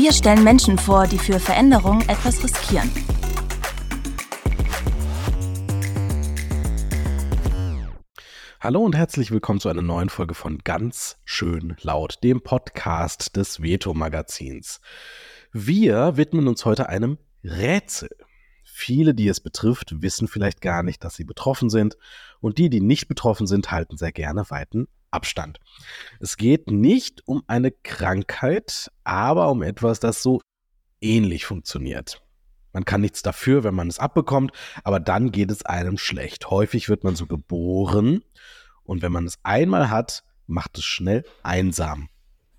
Wir stellen Menschen vor, die für Veränderung etwas riskieren. Hallo und herzlich willkommen zu einer neuen Folge von Ganz schön laut, dem Podcast des Veto-Magazins. Wir widmen uns heute einem Rätsel. Viele, die es betrifft, wissen vielleicht gar nicht, dass sie betroffen sind. Und die, die nicht betroffen sind, halten sehr gerne weiten Abstand. Es geht nicht um eine Krankheit, aber um etwas, das so ähnlich funktioniert. Man kann nichts dafür, wenn man es abbekommt, aber dann geht es einem schlecht. Häufig wird man so geboren und wenn man es einmal hat, macht es schnell einsam.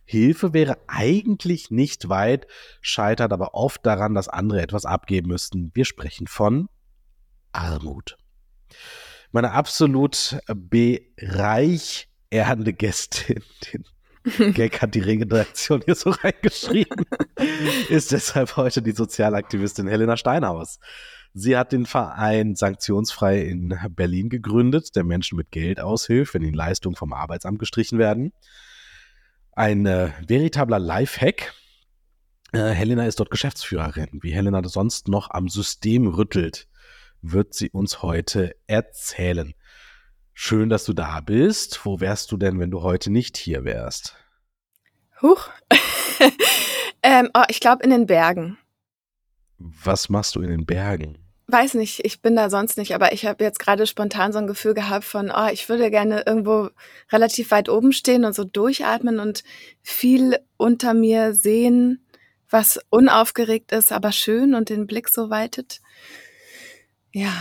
Hilfe wäre eigentlich nicht weit, scheitert aber oft daran, dass andere etwas abgeben müssten. Wir sprechen von Armut. Meine absolut bereichernde Gästin, den Gag hat die Redaktion hier so reingeschrieben, ist deshalb heute die Sozialaktivistin Helena Steinhaus. Sie hat den Verein Sanktionsfrei in Berlin gegründet, der Menschen mit Geld aushilft, wenn ihnen Leistungen vom Arbeitsamt gestrichen werden ein äh, veritabler Lifehack. Äh, Helena ist dort Geschäftsführerin. Wie Helena sonst noch am System rüttelt, wird sie uns heute erzählen. Schön, dass du da bist. Wo wärst du denn, wenn du heute nicht hier wärst? Huch. ähm, oh, ich glaube in den Bergen. Was machst du in den Bergen? weiß nicht, ich bin da sonst nicht, aber ich habe jetzt gerade spontan so ein Gefühl gehabt von, oh, ich würde gerne irgendwo relativ weit oben stehen und so durchatmen und viel unter mir sehen, was unaufgeregt ist, aber schön und den Blick so weitet. Ja.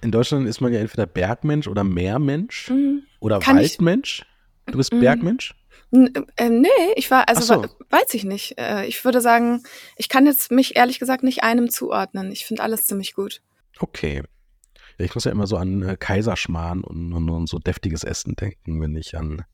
In Deutschland ist man ja entweder Bergmensch oder Meermensch mhm. oder Kann Waldmensch. Du bist mhm. Bergmensch? Äh, nee, ich war, also so. weiß ich nicht. Äh, ich würde sagen, ich kann jetzt mich ehrlich gesagt nicht einem zuordnen. Ich finde alles ziemlich gut. Okay. Ja, ich muss ja immer so an äh, Kaiserschmarrn und, und, und, so deftiges Essen denken, wenn ich an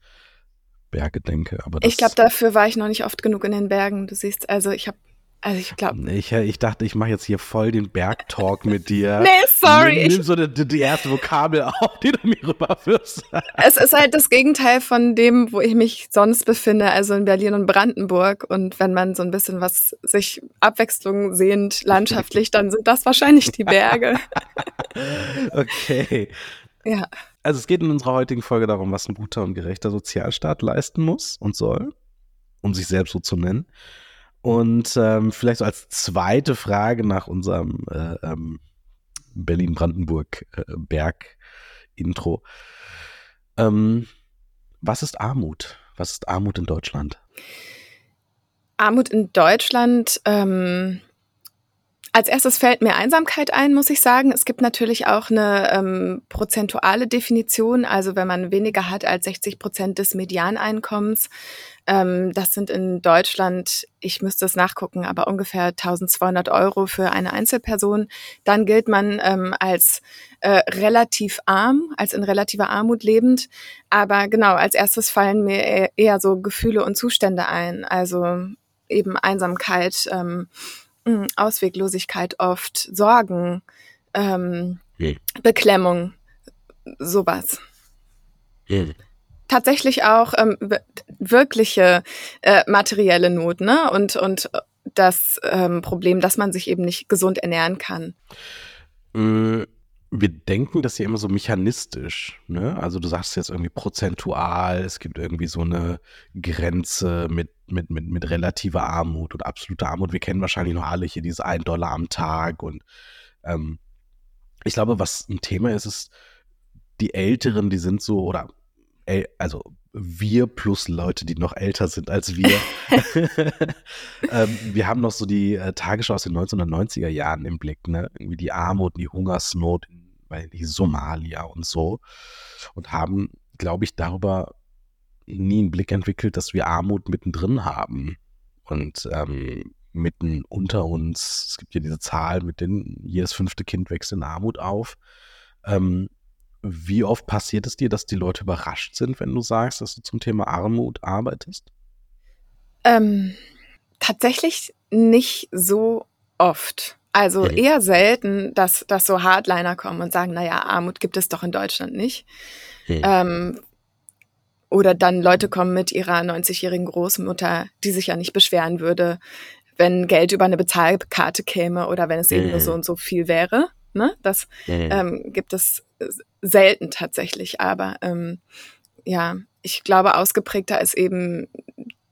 Berge denke. Aber ich glaube, dafür war ich noch nicht oft genug in den Bergen. Du siehst, also ich habe also ich glaube. Ich, ich dachte, ich mache jetzt hier voll den Bergtalk mit dir. nee, sorry. Nimm, nimm so die, die, erste Vokabel auf, die du mir rüberführst. es ist halt das Gegenteil von dem, wo ich mich sonst befinde, also in Berlin und Brandenburg. Und wenn man so ein bisschen was sich Abwechslung sehend landschaftlich, dann sind das wahrscheinlich die Berge. okay. Ja. Also es geht in unserer heutigen Folge darum, was ein guter und gerechter Sozialstaat leisten muss und soll, um sich selbst so zu nennen. Und ähm, vielleicht so als zweite Frage nach unserem äh, ähm, Berlin-Brandenburg-Berg-Intro. Äh, ähm, was ist Armut? Was ist Armut in Deutschland? Armut in Deutschland ähm, als erstes fällt mir Einsamkeit ein, muss ich sagen. Es gibt natürlich auch eine ähm, prozentuale Definition. Also wenn man weniger hat als 60 Prozent des Medianeinkommens, ähm, das sind in Deutschland, ich müsste es nachgucken, aber ungefähr 1200 Euro für eine Einzelperson. Dann gilt man ähm, als äh, relativ arm, als in relativer Armut lebend. Aber genau, als erstes fallen mir eher so Gefühle und Zustände ein. Also eben Einsamkeit. Ähm, hm, Ausweglosigkeit oft, Sorgen, hm. Beklemmung, sowas. Hm. Tatsächlich auch ähm, wirkliche äh, materielle Not, ne? Und, und das ähm, Problem, dass man sich eben nicht gesund ernähren kann. Äh, wir denken das ja immer so mechanistisch, ne? Also du sagst jetzt irgendwie prozentual, es gibt irgendwie so eine Grenze mit, mit, mit, mit relativer Armut oder absoluter Armut. Wir kennen wahrscheinlich noch alle hier diese 1 Dollar am Tag und ähm, ich glaube, was ein Thema ist, ist, die Älteren, die sind so, oder also wir plus Leute, die noch älter sind als wir. ähm, wir haben noch so die äh, Tagesschau aus den 1990er Jahren im Blick, ne? Irgendwie die Armut, die Hungersnot in bei die Somalia und so und haben, glaube ich, darüber nie einen Blick entwickelt, dass wir Armut mittendrin haben. Und ähm, mitten unter uns. Es gibt ja diese Zahl mit den, jedes fünfte Kind wächst in Armut auf. Ähm, wie oft passiert es dir, dass die Leute überrascht sind, wenn du sagst, dass du zum Thema Armut arbeitest? Ähm, tatsächlich nicht so oft. Also Mhm. eher selten, dass, dass so Hardliner kommen und sagen, naja, Armut gibt es doch in Deutschland nicht. Mhm. Ähm, oder dann Leute kommen mit ihrer 90-jährigen Großmutter, die sich ja nicht beschweren würde, wenn Geld über eine Bezahlkarte käme oder wenn es eben nur Mhm. so und so viel wäre. Ne? Das Mhm. ähm, gibt es selten tatsächlich, aber ähm, ja, ich glaube, ausgeprägter ist eben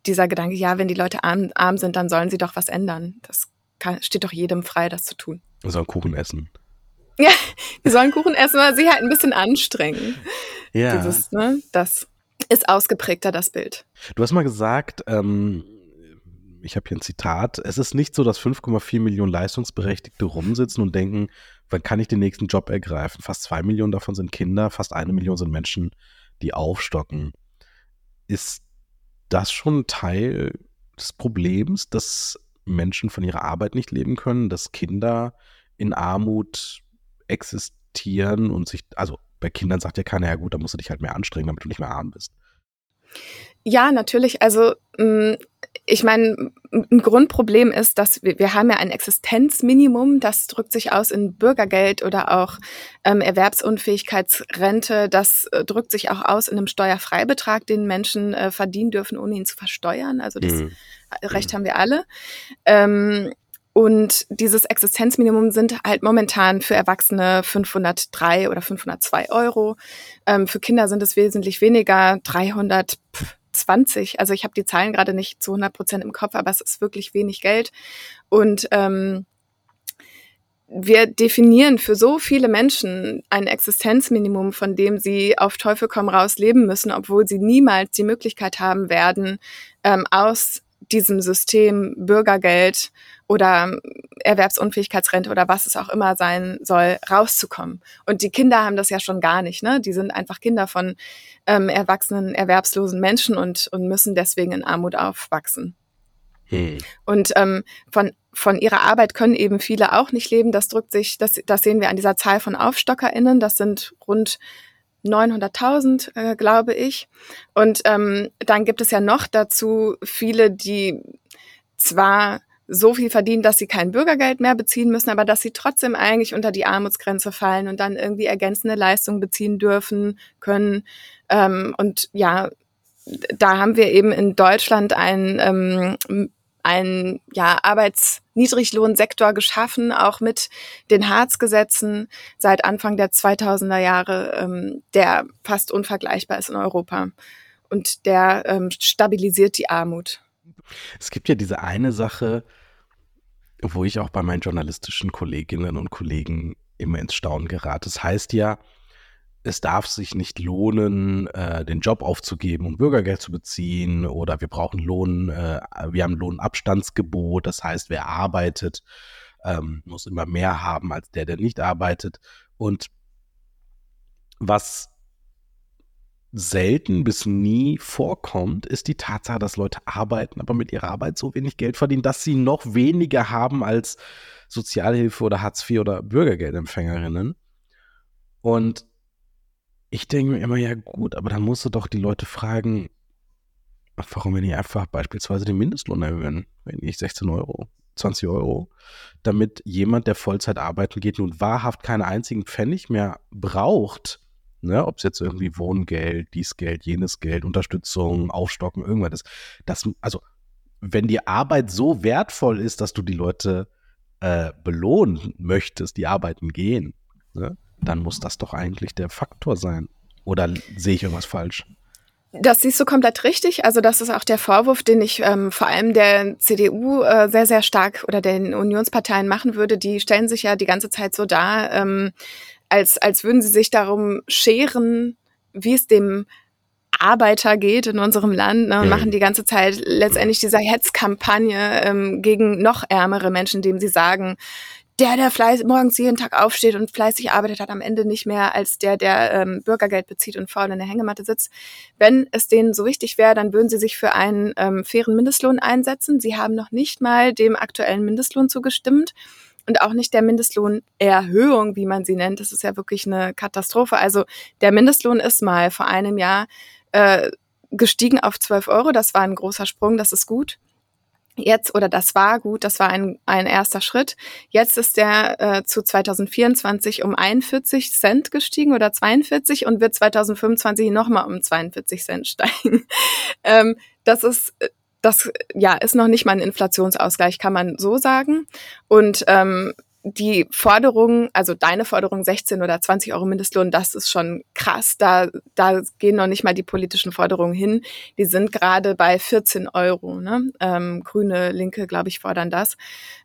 dieser Gedanke, ja, wenn die Leute arm, arm sind, dann sollen sie doch was ändern. Das kann, steht doch jedem frei, das zu tun. So ein Kuchen essen. Ja, wir sollen Kuchen essen, aber sie halt ein bisschen anstrengen. Ja. Dieses, ne, das ist ausgeprägter, das Bild. Du hast mal gesagt, ähm, ich habe hier ein Zitat, es ist nicht so, dass 5,4 Millionen Leistungsberechtigte rumsitzen und denken, wann kann ich den nächsten Job ergreifen? Fast zwei Millionen davon sind Kinder, fast eine Million sind Menschen, die aufstocken. Ist das schon Teil des Problems, dass Menschen von ihrer Arbeit nicht leben können, dass Kinder in Armut existieren und sich, also bei Kindern sagt ja keiner, ja gut, da musst du dich halt mehr anstrengen, damit du nicht mehr arm bist. Ja, natürlich. Also mh, ich meine, ein Grundproblem ist, dass wir, wir haben ja ein Existenzminimum, das drückt sich aus in Bürgergeld oder auch ähm, Erwerbsunfähigkeitsrente. Das äh, drückt sich auch aus in einem Steuerfreibetrag, den Menschen äh, verdienen dürfen, ohne ihn zu versteuern. Also das Mhm. Recht haben wir alle. Ähm, und dieses Existenzminimum sind halt momentan für Erwachsene 503 oder 502 Euro. Ähm, für Kinder sind es wesentlich weniger, 320. Also ich habe die Zahlen gerade nicht zu 100 Prozent im Kopf, aber es ist wirklich wenig Geld. Und ähm, wir definieren für so viele Menschen ein Existenzminimum, von dem sie auf Teufel komm raus leben müssen, obwohl sie niemals die Möglichkeit haben werden, ähm, aus diesem System Bürgergeld oder Erwerbsunfähigkeitsrente oder was es auch immer sein soll, rauszukommen. Und die Kinder haben das ja schon gar nicht, ne? Die sind einfach Kinder von ähm, erwachsenen, erwerbslosen Menschen und, und müssen deswegen in Armut aufwachsen. Hm. Und ähm, von, von ihrer Arbeit können eben viele auch nicht leben. Das drückt sich, das, das sehen wir an dieser Zahl von AufstockerInnen. Das sind rund 900.000, äh, glaube ich. Und ähm, dann gibt es ja noch dazu viele, die zwar so viel verdienen, dass sie kein Bürgergeld mehr beziehen müssen, aber dass sie trotzdem eigentlich unter die Armutsgrenze fallen und dann irgendwie ergänzende Leistungen beziehen dürfen können. Ähm, und ja, da haben wir eben in Deutschland ein ähm, einen ja, Arbeitsniedriglohnsektor geschaffen, auch mit den Harz-Gesetzen seit Anfang der 2000er Jahre, ähm, der fast unvergleichbar ist in Europa. Und der ähm, stabilisiert die Armut. Es gibt ja diese eine Sache, wo ich auch bei meinen journalistischen Kolleginnen und Kollegen immer ins Staunen gerate. Das heißt ja, es darf sich nicht lohnen, äh, den Job aufzugeben, um Bürgergeld zu beziehen oder wir brauchen Lohn, äh, wir haben Lohnabstandsgebot, das heißt, wer arbeitet, ähm, muss immer mehr haben als der, der nicht arbeitet. Und was selten bis nie vorkommt, ist die Tatsache, dass Leute arbeiten, aber mit ihrer Arbeit so wenig Geld verdienen, dass sie noch weniger haben als Sozialhilfe oder Hartz IV oder Bürgergeldempfängerinnen. Und ich denke mir immer, ja gut, aber dann musst du doch die Leute fragen, warum wir nicht einfach beispielsweise den Mindestlohn erhöhen, wenn nicht 16 Euro, 20 Euro, damit jemand, der Vollzeit arbeiten geht, nun wahrhaft keinen einzigen Pfennig mehr braucht, ne, ob es jetzt irgendwie Wohngeld, dies Geld, jenes Geld, Unterstützung, Aufstocken, irgendwas ist. Das, also, wenn die Arbeit so wertvoll ist, dass du die Leute äh, belohnen möchtest, die arbeiten gehen, ne, dann muss das doch eigentlich der Faktor sein. Oder sehe ich irgendwas falsch? Das siehst du komplett richtig. Also das ist auch der Vorwurf, den ich ähm, vor allem der CDU äh, sehr, sehr stark oder den Unionsparteien machen würde. Die stellen sich ja die ganze Zeit so dar, ähm, als, als würden sie sich darum scheren, wie es dem Arbeiter geht in unserem Land ne, und Mhm. machen die ganze Zeit letztendlich diese Hetzkampagne ähm, gegen noch ärmere Menschen, indem sie sagen, der, der fleiß, morgens jeden Tag aufsteht und fleißig arbeitet, hat am Ende nicht mehr als der, der ähm, Bürgergeld bezieht und faul in der Hängematte sitzt. Wenn es denen so wichtig wäre, dann würden sie sich für einen ähm, fairen Mindestlohn einsetzen. Sie haben noch nicht mal dem aktuellen Mindestlohn zugestimmt und auch nicht der Mindestlohnerhöhung, wie man sie nennt. Das ist ja wirklich eine Katastrophe. Also der Mindestlohn ist mal vor einem Jahr äh, gestiegen auf 12 Euro. Das war ein großer Sprung, das ist gut. Jetzt, oder das war gut, das war ein, ein erster Schritt. Jetzt ist der äh, zu 2024 um 41 Cent gestiegen oder 42 und wird 2025 nochmal um 42 Cent steigen. ähm, das ist das ja ist noch nicht mal ein Inflationsausgleich, kann man so sagen. Und ähm, die Forderung, also deine Forderung 16 oder 20 Euro Mindestlohn, das ist schon krass. Da, da gehen noch nicht mal die politischen Forderungen hin. Die sind gerade bei 14 Euro. Ne? Ähm, Grüne, Linke, glaube ich, fordern das.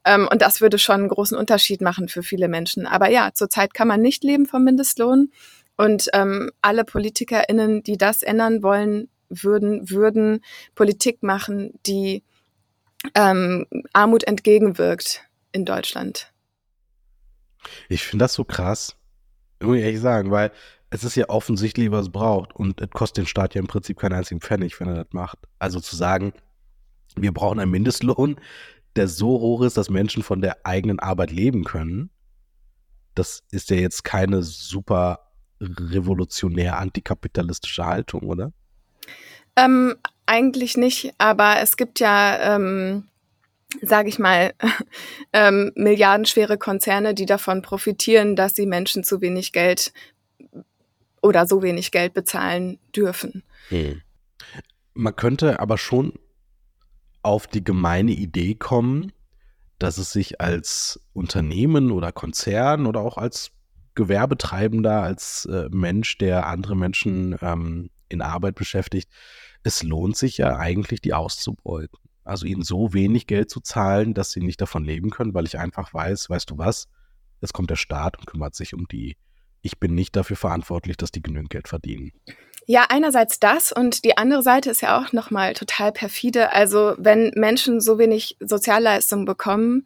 Ähm, und das würde schon einen großen Unterschied machen für viele Menschen. Aber ja, zurzeit kann man nicht leben vom Mindestlohn. Und ähm, alle PolitikerInnen, die das ändern wollen, würden, würden Politik machen, die ähm, Armut entgegenwirkt in Deutschland. Ich finde das so krass, muss ich ehrlich sagen, weil es ist ja offensichtlich, was es braucht und es kostet den Staat ja im Prinzip keinen einzigen Pfennig, wenn er das macht. Also zu sagen, wir brauchen einen Mindestlohn, der so hoch ist, dass Menschen von der eigenen Arbeit leben können, das ist ja jetzt keine super revolutionär antikapitalistische Haltung, oder? Ähm, eigentlich nicht, aber es gibt ja, ähm, sage ich mal, ähm, milliardenschwere Konzerne, die davon profitieren, dass sie Menschen zu wenig Geld oder so wenig Geld bezahlen dürfen. Hm. Man könnte aber schon auf die gemeine Idee kommen, dass es sich als Unternehmen oder Konzern oder auch als Gewerbetreibender, als äh, Mensch, der andere Menschen ähm, in Arbeit beschäftigt, es lohnt sich ja eigentlich, die auszubeuten. Also ihnen so wenig Geld zu zahlen, dass sie nicht davon leben können, weil ich einfach weiß, weißt du was, es kommt der Staat und kümmert sich um die. Ich bin nicht dafür verantwortlich, dass die genügend Geld verdienen. Ja, einerseits das und die andere Seite ist ja auch nochmal total perfide. Also wenn Menschen so wenig Sozialleistungen bekommen,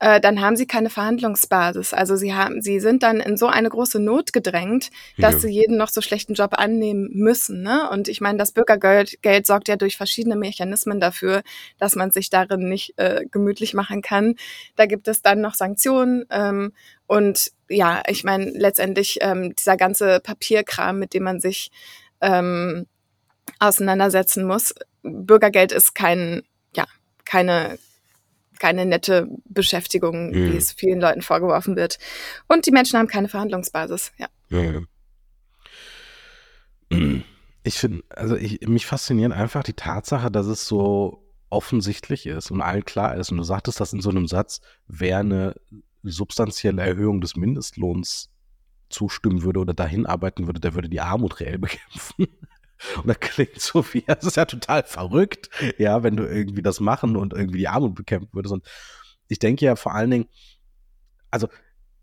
äh, dann haben sie keine Verhandlungsbasis. Also sie haben, sie sind dann in so eine große Not gedrängt, dass ja. sie jeden noch so schlechten Job annehmen müssen. Ne? Und ich meine, das Bürgergeld Geld sorgt ja durch verschiedene Mechanismen dafür, dass man sich darin nicht äh, gemütlich machen kann. Da gibt es dann noch Sanktionen ähm, und ja, ich meine, letztendlich ähm, dieser ganze Papierkram, mit dem man sich ähm, auseinandersetzen muss. Bürgergeld ist kein, ja, keine, keine nette Beschäftigung, mhm. wie es vielen Leuten vorgeworfen wird. Und die Menschen haben keine Verhandlungsbasis, ja. ja. Ich finde, also ich, mich fasziniert einfach die Tatsache, dass es so offensichtlich ist und allen klar ist. Und du sagtest das in so einem Satz, wer eine substanzielle Erhöhung des Mindestlohns zustimmen würde oder dahin arbeiten würde, der würde die Armut reell bekämpfen. Und das klingt so wie, das ist ja total verrückt, ja, wenn du irgendwie das machen und irgendwie die Armut bekämpfen würdest. Und ich denke ja vor allen Dingen, also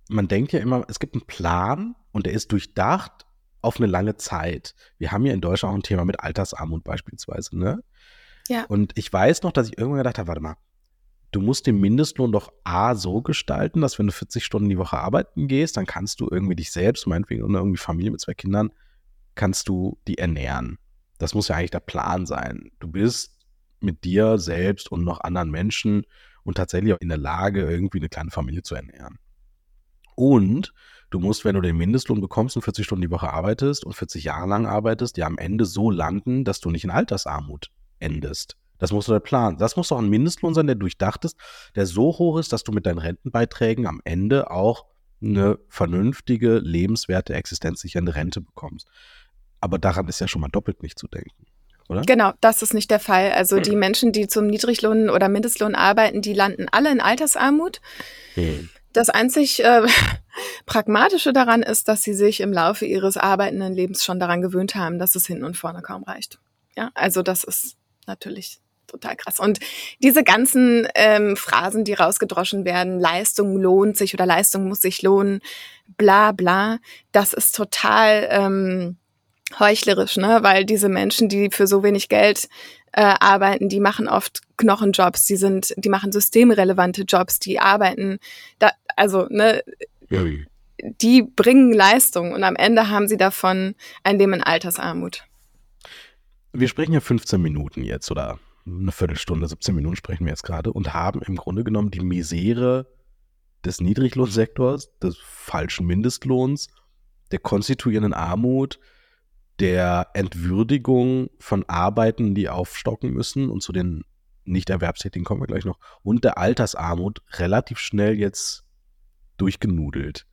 man denkt ja immer, es gibt einen Plan und der ist durchdacht auf eine lange Zeit. Wir haben ja in Deutschland auch ein Thema mit Altersarmut beispielsweise, ne? Ja. Und ich weiß noch, dass ich irgendwann gedacht habe, warte mal, du musst den Mindestlohn doch A so gestalten, dass wenn du 40 Stunden die Woche arbeiten gehst, dann kannst du irgendwie dich selbst, meinetwegen, oder irgendwie Familie mit zwei Kindern, kannst du die ernähren. Das muss ja eigentlich der Plan sein. Du bist mit dir selbst und noch anderen Menschen und tatsächlich auch in der Lage, irgendwie eine kleine Familie zu ernähren. Und du musst, wenn du den Mindestlohn bekommst und 40 Stunden die Woche arbeitest und 40 Jahre lang arbeitest, ja am Ende so landen, dass du nicht in Altersarmut endest. Das muss der Plan. Das muss doch ein Mindestlohn sein, der durchdacht ist, der so hoch ist, dass du mit deinen Rentenbeiträgen am Ende auch eine vernünftige, lebenswerte, existenzsichernde Rente bekommst. Aber daran ist ja schon mal doppelt nicht zu denken. Oder? Genau, das ist nicht der Fall. Also die Menschen, die zum Niedriglohn oder Mindestlohn arbeiten, die landen alle in Altersarmut. Hm. Das einzig äh, Pragmatische daran ist, dass sie sich im Laufe ihres arbeitenden Lebens schon daran gewöhnt haben, dass es hinten und vorne kaum reicht. Ja, also das ist natürlich total krass. Und diese ganzen ähm, Phrasen, die rausgedroschen werden, Leistung lohnt sich oder Leistung muss sich lohnen, bla bla, das ist total ähm, heuchlerisch, ne? Weil diese Menschen, die für so wenig Geld äh, arbeiten, die machen oft Knochenjobs, die sind, die machen systemrelevante Jobs, die arbeiten, da, also ne, ja. die bringen Leistung und am Ende haben sie davon ein Leben in Altersarmut. Wir sprechen ja 15 Minuten jetzt oder eine Viertelstunde, 17 Minuten sprechen wir jetzt gerade und haben im Grunde genommen die Misere des Niedriglohnsektors, des falschen Mindestlohns, der konstituierenden Armut, der Entwürdigung von Arbeiten, die aufstocken müssen und zu den Nicht-Erwerbstätigen kommen wir gleich noch, und der Altersarmut relativ schnell jetzt durchgenudelt.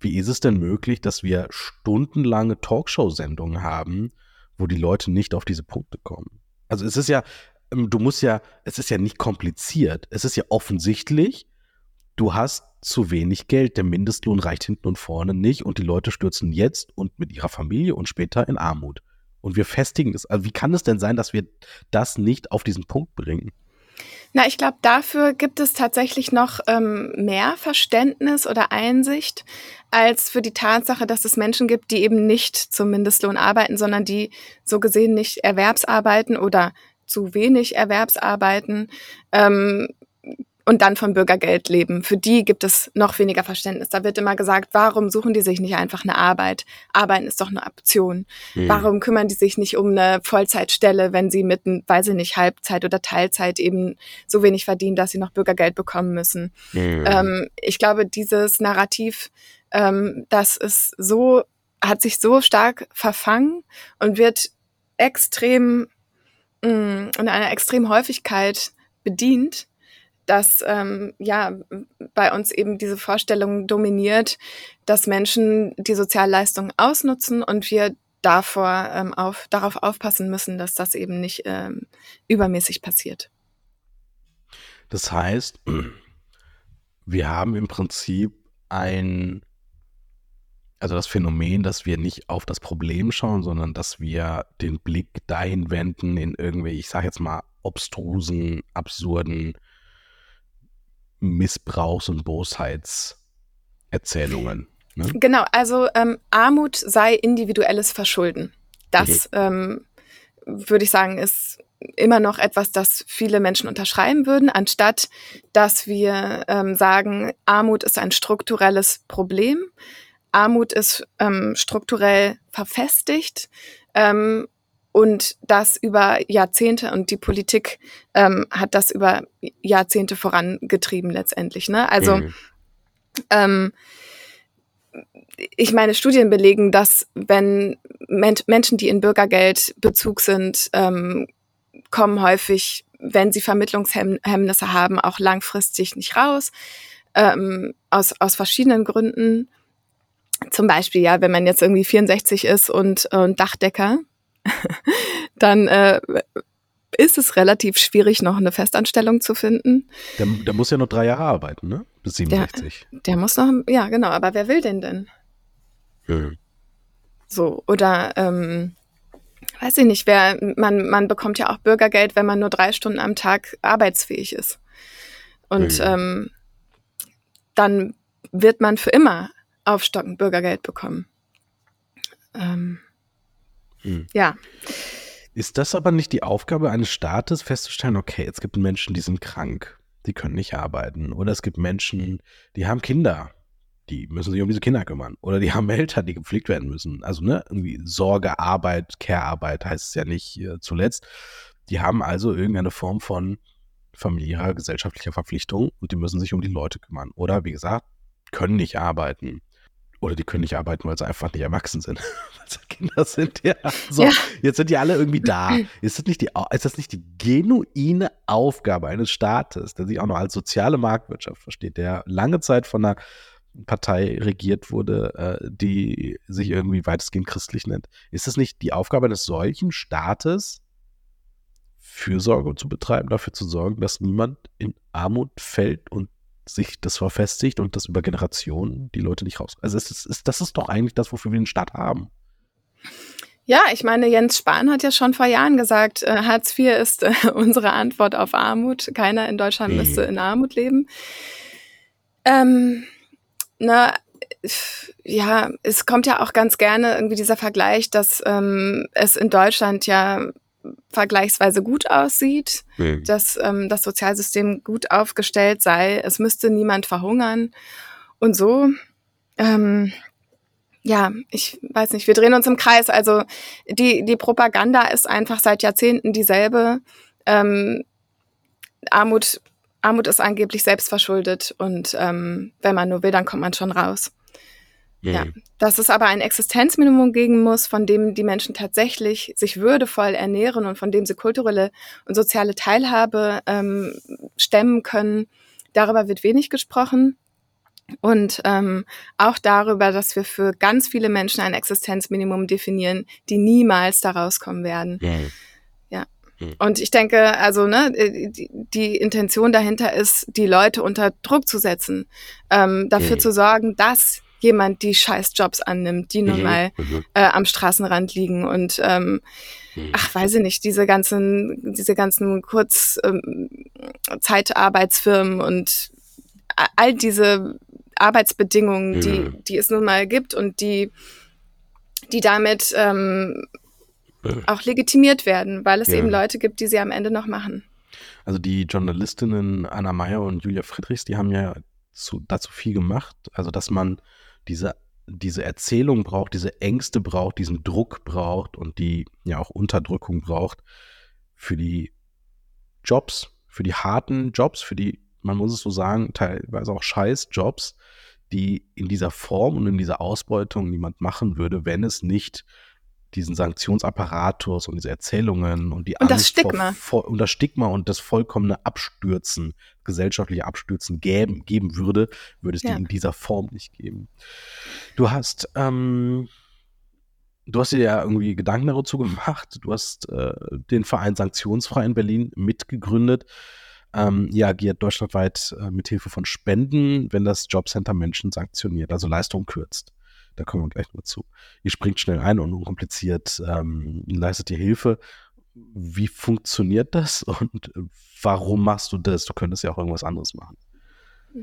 Wie ist es denn möglich, dass wir stundenlange Talkshow-Sendungen haben, wo die Leute nicht auf diese Punkte kommen? Also es ist ja, ähm, du musst ja, es ist ja nicht kompliziert. Es ist ja offensichtlich, du hast zu wenig Geld. Der Mindestlohn reicht hinten und vorne nicht und die Leute stürzen jetzt und mit ihrer Familie und später in Armut. Und wir festigen das. Also wie kann es denn sein, dass wir das nicht auf diesen Punkt bringen? Na, ich glaube, dafür gibt es tatsächlich noch ähm, mehr Verständnis oder Einsicht als für die Tatsache, dass es Menschen gibt, die eben nicht zum Mindestlohn arbeiten, sondern die so gesehen nicht Erwerbsarbeiten oder zu wenig Erwerbsarbeiten. Ähm, und dann vom Bürgergeld leben. Für die gibt es noch weniger Verständnis. Da wird immer gesagt, warum suchen die sich nicht einfach eine Arbeit? Arbeiten ist doch eine Option. Mhm. Warum kümmern die sich nicht um eine Vollzeitstelle, wenn sie mit, weiß ich nicht, Halbzeit oder Teilzeit eben so wenig verdienen, dass sie noch Bürgergeld bekommen müssen? Mhm. Ähm, ich glaube, dieses Narrativ, ähm, das ist so, hat sich so stark verfangen und wird extrem, mh, mm, in einer extremen Häufigkeit bedient, dass ähm, ja bei uns eben diese Vorstellung dominiert, dass Menschen die Sozialleistungen ausnutzen und wir davor ähm, auf, darauf aufpassen müssen, dass das eben nicht ähm, übermäßig passiert. Das heißt, wir haben im Prinzip ein, also das Phänomen, dass wir nicht auf das Problem schauen, sondern dass wir den Blick dahin wenden in irgendwie, ich sage jetzt mal, obstrusen, absurden Missbrauchs- und Bosheitserzählungen. Ne? Genau, also ähm, Armut sei individuelles Verschulden. Das okay. ähm, würde ich sagen, ist immer noch etwas, das viele Menschen unterschreiben würden, anstatt dass wir ähm, sagen, Armut ist ein strukturelles Problem. Armut ist ähm, strukturell verfestigt ähm, und das über Jahrzehnte und die Politik ähm, hat das über Jahrzehnte vorangetrieben letztendlich. Ne? Also mhm. ähm, ich meine, Studien belegen, dass wenn Men Menschen, die in Bürgergeldbezug sind, ähm, kommen häufig, wenn sie Vermittlungshemmnisse haben, auch langfristig nicht raus, ähm, aus, aus verschiedenen Gründen. Zum Beispiel, ja, wenn man jetzt irgendwie 64 ist und, und Dachdecker, dann äh, ist es relativ schwierig, noch eine Festanstellung zu finden. Der, der muss ja noch drei Jahre arbeiten, ne? Bis 67. Der, der muss noch, ja, genau, aber wer will den denn? Ja. So, oder ähm, weiß ich nicht, wer, man, man bekommt ja auch Bürgergeld, wenn man nur drei Stunden am Tag arbeitsfähig ist. Und ja. ähm, dann wird man für immer aufstockend Bürgergeld bekommen. Ähm, hm. Ja. Ist das aber nicht die Aufgabe eines Staates, festzustellen, okay, es gibt Menschen, die sind krank, die können nicht arbeiten. Oder es gibt Menschen, die haben Kinder, die müssen sich um diese Kinder kümmern. Oder die haben Eltern, die gepflegt werden müssen. Also, ne, irgendwie Sorge, Arbeit, Care-Arbeit heißt es ja nicht äh, zuletzt. Die haben also irgendeine Form von familiärer, gesellschaftlicher Verpflichtung und die müssen sich um die Leute kümmern. Oder, wie gesagt, können nicht arbeiten. Oder die können nicht arbeiten, weil sie einfach nicht erwachsen sind. Kinder sind, ja. So, ja. jetzt sind die alle irgendwie da. Ist das, nicht die, ist das nicht die genuine Aufgabe eines Staates, der sich auch noch als soziale Marktwirtschaft versteht, der lange Zeit von einer Partei regiert wurde, äh, die sich irgendwie weitestgehend christlich nennt? Ist es nicht die Aufgabe eines solchen Staates, Fürsorge zu betreiben, dafür zu sorgen, dass niemand in Armut fällt und sich das verfestigt und das über Generationen die Leute nicht raus. Also es ist, ist, das ist doch eigentlich das, wofür wir den Staat haben. Ja, ich meine, Jens Spahn hat ja schon vor Jahren gesagt, äh, Hartz IV ist äh, unsere Antwort auf Armut. Keiner in Deutschland mhm. müsste in Armut leben. Ähm, na, ja, es kommt ja auch ganz gerne irgendwie dieser Vergleich, dass ähm, es in Deutschland ja vergleichsweise gut aussieht, mhm. dass ähm, das Sozialsystem gut aufgestellt sei, es müsste niemand verhungern und so. Ähm, ja, ich weiß nicht, wir drehen uns im Kreis. Also die, die Propaganda ist einfach seit Jahrzehnten dieselbe. Ähm, Armut, Armut ist angeblich selbstverschuldet und ähm, wenn man nur will, dann kommt man schon raus. Mhm. Ja, dass es aber ein Existenzminimum geben muss, von dem die Menschen tatsächlich sich würdevoll ernähren und von dem sie kulturelle und soziale Teilhabe ähm, stemmen können, darüber wird wenig gesprochen. Und ähm, auch darüber, dass wir für ganz viele Menschen ein Existenzminimum definieren, die niemals da rauskommen werden. Mhm. Ja. Mhm. Und ich denke, also ne, die, die, Intention dahinter ist, die Leute unter Druck zu setzen, ähm, dafür mhm. zu sorgen, dass jemand die scheiß Jobs annimmt, die nun mal mhm. äh, am Straßenrand liegen und ähm, ach, weiß ich nicht, diese ganzen, diese ganzen Kurzzeitarbeitsfirmen ähm, und all diese Arbeitsbedingungen, die, mhm. die es nun mal gibt und die, die damit ähm, auch legitimiert werden, weil es ja. eben Leute gibt, die sie am Ende noch machen. Also die Journalistinnen Anna Meyer und Julia Friedrichs, die haben ja zu, dazu viel gemacht, also dass man diese, diese Erzählung braucht, diese Ängste braucht, diesen Druck braucht und die ja auch Unterdrückung braucht für die Jobs, für die harten Jobs, für die, man muss es so sagen, teilweise auch Scheiß-Jobs, die in dieser Form und in dieser Ausbeutung niemand machen würde, wenn es nicht diesen Sanktionsapparatus und diese Erzählungen und die und Angst das Stigma. Vor, vor, und das Stigma und das vollkommene Abstürzen, gesellschaftliche Abstürzen geben, geben würde, würde es ja. die in dieser Form nicht geben. Du hast, ähm, du hast dir ja irgendwie Gedanken dazu gemacht. Du hast äh, den Verein Sanktionsfrei in Berlin mitgegründet. Ähm, ihr agiert deutschlandweit äh, mit Hilfe von Spenden, wenn das Jobcenter Menschen sanktioniert, also Leistung kürzt. Da kommen wir gleich noch zu. Ihr springt schnell ein und unkompliziert ähm, leistet ihr Hilfe. Wie funktioniert das und warum machst du das? Du könntest ja auch irgendwas anderes machen.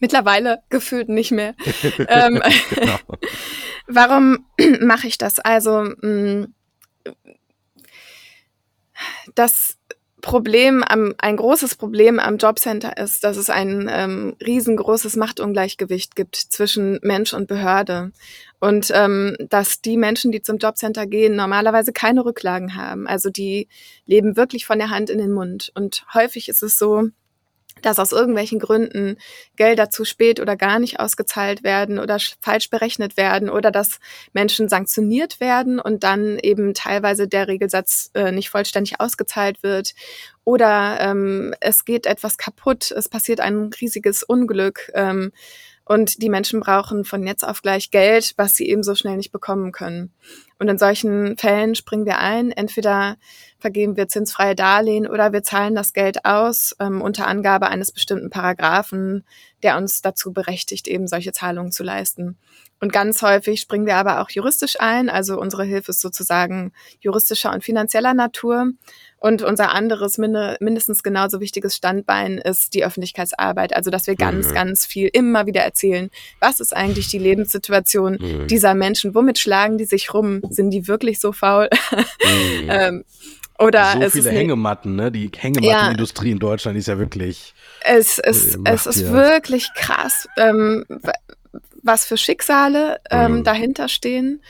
Mittlerweile gefühlt nicht mehr. ähm, genau. Warum mache ich das? Also, mh, mm, das Problem am, ein großes Problem am Jobcenter ist, dass es ein ähm, riesengroßes Machtungleichgewicht gibt zwischen Mensch und Behörde. Und ähm, dass die Menschen, die zum Jobcenter gehen, normalerweise keine Rücklagen haben. Also die leben wirklich von der Hand in den Mund. Und häufig ist es so, dass aus irgendwelchen Gründen Gelder zu spät oder gar nicht ausgezahlt werden oder falsch berechnet werden oder dass Menschen sanktioniert werden und dann eben teilweise der Regelsatz äh, nicht vollständig ausgezahlt wird oder ähm, es geht etwas kaputt, es passiert ein riesiges Unglück. Ähm, und die Menschen brauchen von jetzt auf gleich Geld, was sie eben so schnell nicht bekommen können. Und in solchen Fällen springen wir ein. Entweder vergeben wir zinsfreie Darlehen oder wir zahlen das Geld aus ähm, unter Angabe eines bestimmten Paragraphen, der uns dazu berechtigt, eben solche Zahlungen zu leisten. Und ganz häufig springen wir aber auch juristisch ein. Also unsere Hilfe ist sozusagen juristischer und finanzieller Natur. Und unser anderes, mindestens genauso wichtiges Standbein ist die Öffentlichkeitsarbeit. Also, dass wir ganz, mhm. ganz viel immer wieder erzählen, was ist eigentlich die Lebenssituation mhm. dieser Menschen? Womit schlagen die sich rum? Sind die wirklich so faul? Mhm. ähm, oder so viele Hängematten, ne? Die Hängemattenindustrie ja, in Deutschland ist ja wirklich. Es, es, es ist wirklich krass, ähm, was für Schicksale ähm, mhm. dahinter stehen.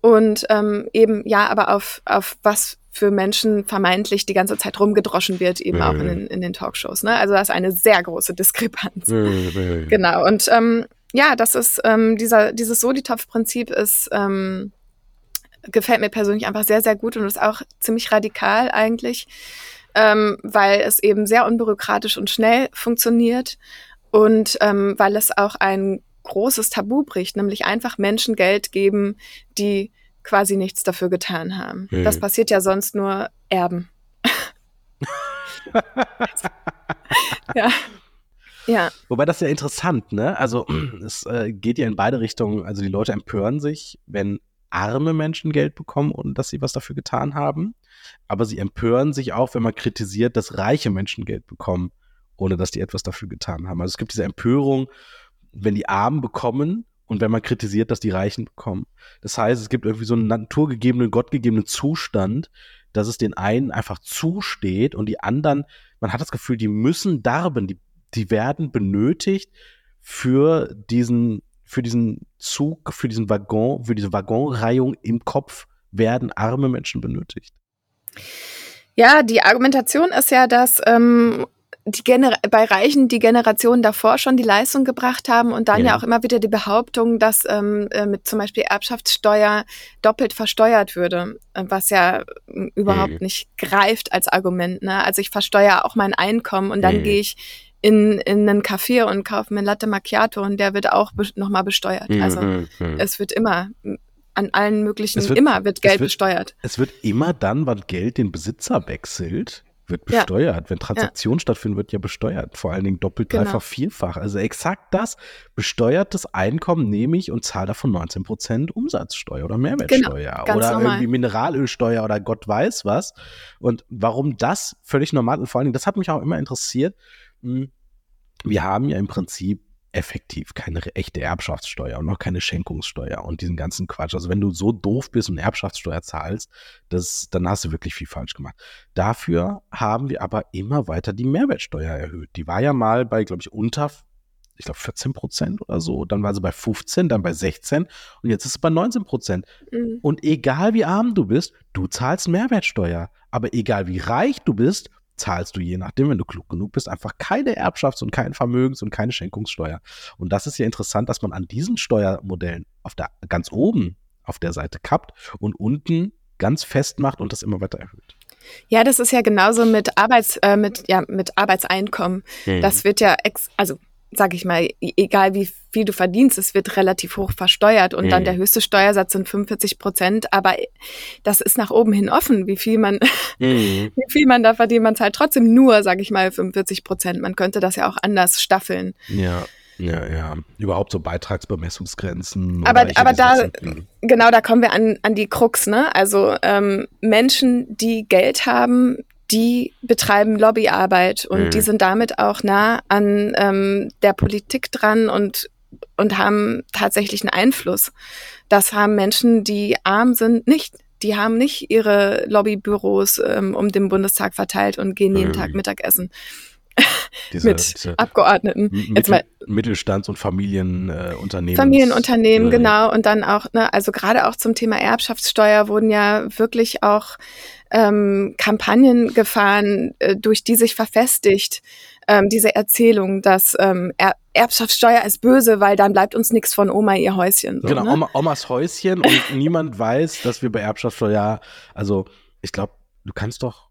Und ähm, eben, ja, aber auf, auf was für Menschen vermeintlich die ganze Zeit rumgedroschen wird, eben auch in den, in den Talkshows. Ne? Also da ist eine sehr große Diskrepanz. Genau. Und ähm, ja, das ist ähm, dieser, dieses Solitov-Prinzip ist ähm, gefällt mir persönlich einfach sehr, sehr gut und ist auch ziemlich radikal eigentlich, ähm, weil es eben sehr unbürokratisch und schnell funktioniert und ähm, weil es auch ein großes Tabu bricht, nämlich einfach Menschen Geld geben, die quasi nichts dafür getan haben. Hm. Das passiert ja sonst nur Erben. ja. Ja. Wobei das ja interessant, ne? Also es äh, geht ja in beide Richtungen. Also die Leute empören sich, wenn arme Menschen Geld bekommen und dass sie was dafür getan haben. Aber sie empören sich auch, wenn man kritisiert, dass reiche Menschen Geld bekommen, ohne dass die etwas dafür getan haben. Also es gibt diese Empörung wenn die Armen bekommen und wenn man kritisiert, dass die Reichen bekommen. Das heißt, es gibt irgendwie so einen naturgegebenen, gottgegebenen Zustand, dass es den einen einfach zusteht und die anderen, man hat das Gefühl, die müssen darben, die, die werden benötigt für diesen, für diesen Zug, für diesen Waggon, für diese Waggonreihung im Kopf werden arme Menschen benötigt. Ja, die Argumentation ist ja, dass ähm, die Gener bei Reichen die Generationen davor schon die Leistung gebracht haben und dann ja, ja auch immer wieder die Behauptung, dass ähm, äh, mit zum Beispiel Erbschaftssteuer doppelt versteuert würde, äh, was ja äh, überhaupt mhm. nicht greift als Argument. Ne? Also ich versteuere auch mein Einkommen und dann mhm. gehe ich in, in einen Café und kaufe mir Latte Macchiato und der wird auch be nochmal besteuert. Mhm. Also mhm. es wird immer an allen möglichen, wird, immer wird Geld es wird, besteuert. Es wird immer dann, wann Geld den Besitzer wechselt, wird besteuert. Ja. Wenn Transaktionen ja. stattfinden, wird ja besteuert. Vor allen Dingen doppelt, genau. dreifach, vierfach. Also exakt das. Besteuertes Einkommen nehme ich und zahle davon 19 Prozent Umsatzsteuer oder Mehrwertsteuer genau. oder normal. irgendwie Mineralölsteuer oder Gott weiß was. Und warum das völlig normal und vor allen Dingen, das hat mich auch immer interessiert. Hm, wir haben ja im Prinzip effektiv keine echte Erbschaftssteuer und auch keine Schenkungssteuer und diesen ganzen Quatsch. Also wenn du so doof bist und Erbschaftssteuer zahlst, das, dann hast du wirklich viel falsch gemacht. Dafür haben wir aber immer weiter die Mehrwertsteuer erhöht. Die war ja mal bei, glaube ich, unter ich glaube 14 Prozent oder so, dann war sie bei 15, dann bei 16 und jetzt ist es bei 19 Prozent. Mhm. Und egal wie arm du bist, du zahlst Mehrwertsteuer. Aber egal wie reich du bist, zahlst du je nachdem, wenn du klug genug bist, einfach keine Erbschafts- und kein Vermögens- und keine Schenkungssteuer. Und das ist ja interessant, dass man an diesen Steuermodellen auf der ganz oben auf der Seite kappt und unten ganz fest macht und das immer weiter erhöht. Ja, das ist ja genauso mit Arbeits, äh, mit, ja, mit Arbeitseinkommen. Mhm. Das wird ja ex, also sag ich mal, e-, egal wie viel du verdienst, es wird relativ hoch versteuert und mhm. dann der höchste Steuersatz sind 45 Prozent, aber das ist nach oben hin offen, wie viel man, mhm. wie viel man da verdient, man zahlt trotzdem nur, sag ich mal, 45 Prozent. Man könnte das ja auch anders staffeln. Ja. Ja, ja. Überhaupt so Beitragsbemessungsgrenzen. Aber, aber da, genau, da kommen wir an, an die Krux, ne? Also ähm, Menschen, die Geld haben, die betreiben Lobbyarbeit und mhm. die sind damit auch nah an ähm, der Politik dran und, und haben tatsächlich einen Einfluss. Das haben Menschen, die arm sind, nicht. Die haben nicht ihre Lobbybüros ähm, um den Bundestag verteilt und gehen jeden mhm. Tag Mittagessen. Diese, mit diese Abgeordneten. Jetzt mal, Mittelstands- und Familienunternehmen. Äh, Familienunternehmen, äh, genau. Und dann auch, ne, also gerade auch zum Thema Erbschaftssteuer wurden ja wirklich auch ähm, Kampagnen gefahren, äh, durch die sich verfestigt ähm, diese Erzählung, dass ähm, er Erbschaftssteuer ist böse, weil dann bleibt uns nichts von Oma ihr Häuschen. So, genau, ne? Oma, Omas Häuschen und niemand weiß, dass wir bei Erbschaftssteuer, also ich glaube, du kannst doch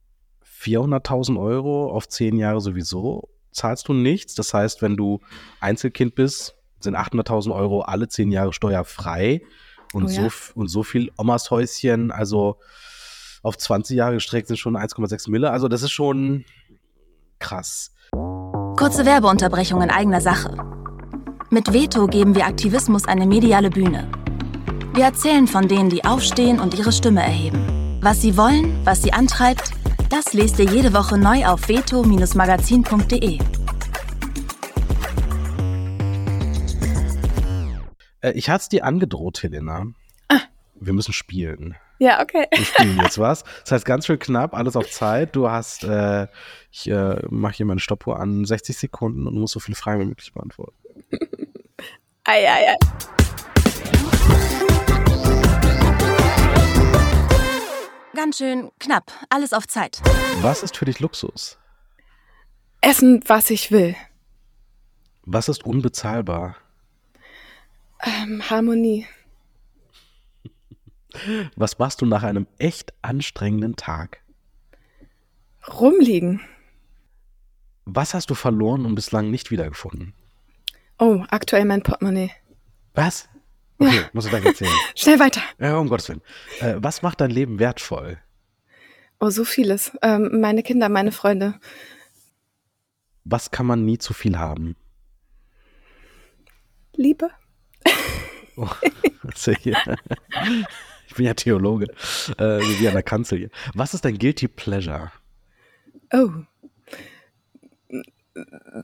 400.000 Euro auf zehn Jahre sowieso zahlst du nichts. Das heißt, wenn du Einzelkind bist, sind 800.000 Euro alle zehn Jahre steuerfrei und, oh ja. so, und so viel Omas Häuschen, also auf 20 Jahre gestreckt sind schon 1,6 Mille. Also das ist schon krass. Kurze Werbeunterbrechung in eigener Sache. Mit Veto geben wir Aktivismus eine mediale Bühne. Wir erzählen von denen, die aufstehen und ihre Stimme erheben. Was sie wollen, was sie antreibt, das lest ihr jede Woche neu auf veto-magazin.de. Äh, ich hatte es dir angedroht, Helena. Ah. Wir müssen spielen. Ja, okay. Wir spielen jetzt was. Das heißt ganz schön knapp, alles auf Zeit. Du hast, äh, ich äh, mache hier meine Stoppuhr an 60 Sekunden und musst so viele Fragen wie möglich beantworten. ei, ei, ei. Ganz schön knapp, alles auf Zeit. Was ist für dich Luxus? Essen, was ich will. Was ist unbezahlbar? Ähm, Harmonie. Was machst du nach einem echt anstrengenden Tag? Rumliegen. Was hast du verloren und bislang nicht wiedergefunden? Oh, aktuell mein Portemonnaie. Was? Okay, ja. musst du gleich erzählen. Schnell weiter. Ja, um Gottes Willen. Äh, was macht dein Leben wertvoll? Oh, so vieles. Ähm, meine Kinder, meine Freunde. Was kann man nie zu viel haben? Liebe. Oh. Ich bin ja Theologe, äh, wie an der Kanzel hier. Was ist dein Guilty Pleasure? Oh.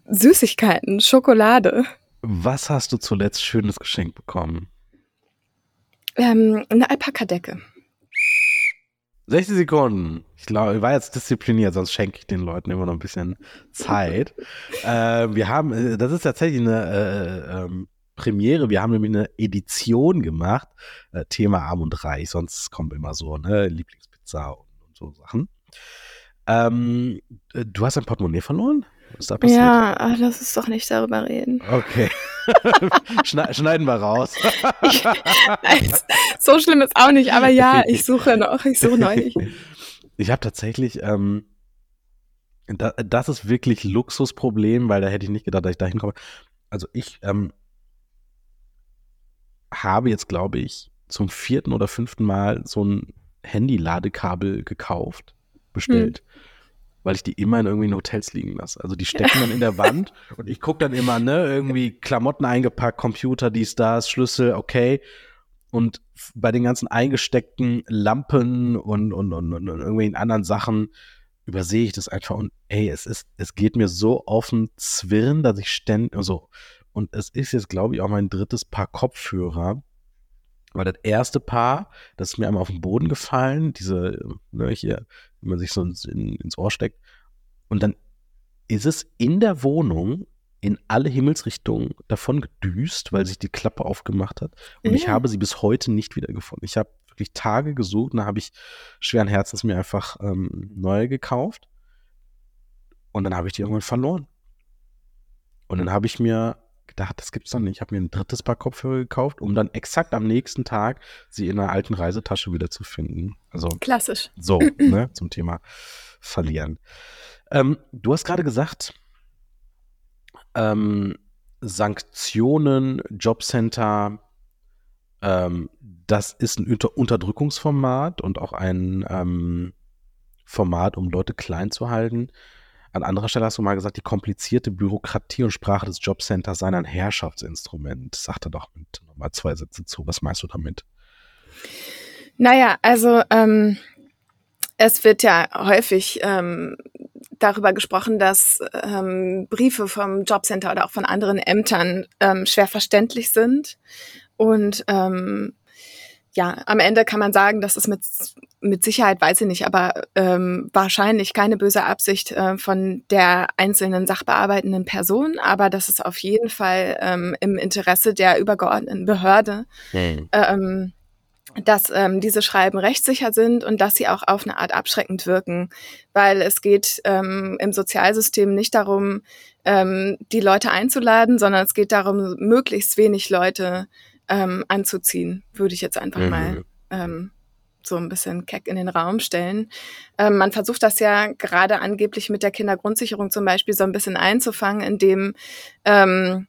Süßigkeiten, Schokolade. Was hast du zuletzt schönes Geschenk bekommen? Ähm, eine Alpakadecke. 60 Sekunden. Ich glaube, ich war jetzt diszipliniert, sonst schenke ich den Leuten immer noch ein bisschen Zeit. äh, wir haben, äh, das ist tatsächlich eine äh, ähm, Premiere. Wir haben nämlich eine Edition gemacht. Äh, Thema Arm und Reich. Sonst kommt immer so, ne? Lieblingspizza und, und so Sachen. Ähm, äh, du hast dein Portemonnaie verloren? Was da passiert? Ja, ach, lass uns doch nicht darüber reden. Okay. schneiden wir raus. ich, so schlimm ist auch nicht, aber ja, ich suche noch, ich suche neulich. Ich habe tatsächlich, ähm, da, das ist wirklich Luxusproblem, weil da hätte ich nicht gedacht, dass ich da hinkomme. Also ich ähm, habe jetzt, glaube ich, zum vierten oder fünften Mal so ein Handy-Ladekabel gekauft, bestellt. Hm weil ich die immer in irgendwelchen Hotels liegen lasse. Also die stecken dann in der Wand und ich gucke dann immer, ne, irgendwie Klamotten eingepackt, Computer, dies, das, Schlüssel, okay. Und bei den ganzen eingesteckten Lampen und, und, und, und irgendwelchen anderen Sachen übersehe ich das einfach und ey, es ist, es geht mir so auf den Zwirn, dass ich ständig, also, und es ist jetzt, glaube ich, auch mein drittes Paar Kopfhörer, weil das erste Paar, das ist mir einmal auf den Boden gefallen, diese, ne, hier, wenn man sich so ins, in, ins Ohr steckt. Und dann ist es in der Wohnung in alle Himmelsrichtungen davon gedüst, weil sich die Klappe aufgemacht hat. Und ja. ich habe sie bis heute nicht wiedergefunden. Ich habe wirklich Tage gesucht, und da habe ich schweren Herzens mir einfach ähm, neue gekauft. Und dann habe ich die irgendwann verloren. Und dann habe ich mir gedacht, das gibt's doch nicht. Ich habe mir ein drittes Paar Kopfhörer gekauft, um dann exakt am nächsten Tag sie in einer alten Reisetasche wieder zu finden. Also klassisch. So, ne, zum Thema verlieren. Ähm, du hast gerade gesagt, ähm, Sanktionen, Jobcenter, ähm, das ist ein Unter Unterdrückungsformat und auch ein ähm, Format, um Leute klein zu halten. An anderer Stelle hast du mal gesagt, die komplizierte Bürokratie und Sprache des Jobcenters seien ein Herrschaftsinstrument. Sag da doch nochmal zwei Sätze zu. Was meinst du damit? Naja, also ähm, es wird ja häufig ähm, darüber gesprochen, dass ähm, Briefe vom Jobcenter oder auch von anderen Ämtern ähm, schwer verständlich sind und ähm, ja, am Ende kann man sagen, dass es mit, mit Sicherheit, weiß ich nicht, aber ähm, wahrscheinlich keine böse Absicht äh, von der einzelnen sachbearbeitenden Person, aber das ist auf jeden Fall ähm, im Interesse der übergeordneten Behörde, mhm. ähm, dass ähm, diese Schreiben rechtssicher sind und dass sie auch auf eine Art abschreckend wirken, weil es geht ähm, im Sozialsystem nicht darum, ähm, die Leute einzuladen, sondern es geht darum, möglichst wenig Leute ähm, anzuziehen, würde ich jetzt einfach mhm. mal ähm, so ein bisschen keck in den Raum stellen. Ähm, man versucht das ja gerade angeblich mit der Kindergrundsicherung zum Beispiel so ein bisschen einzufangen, indem ähm,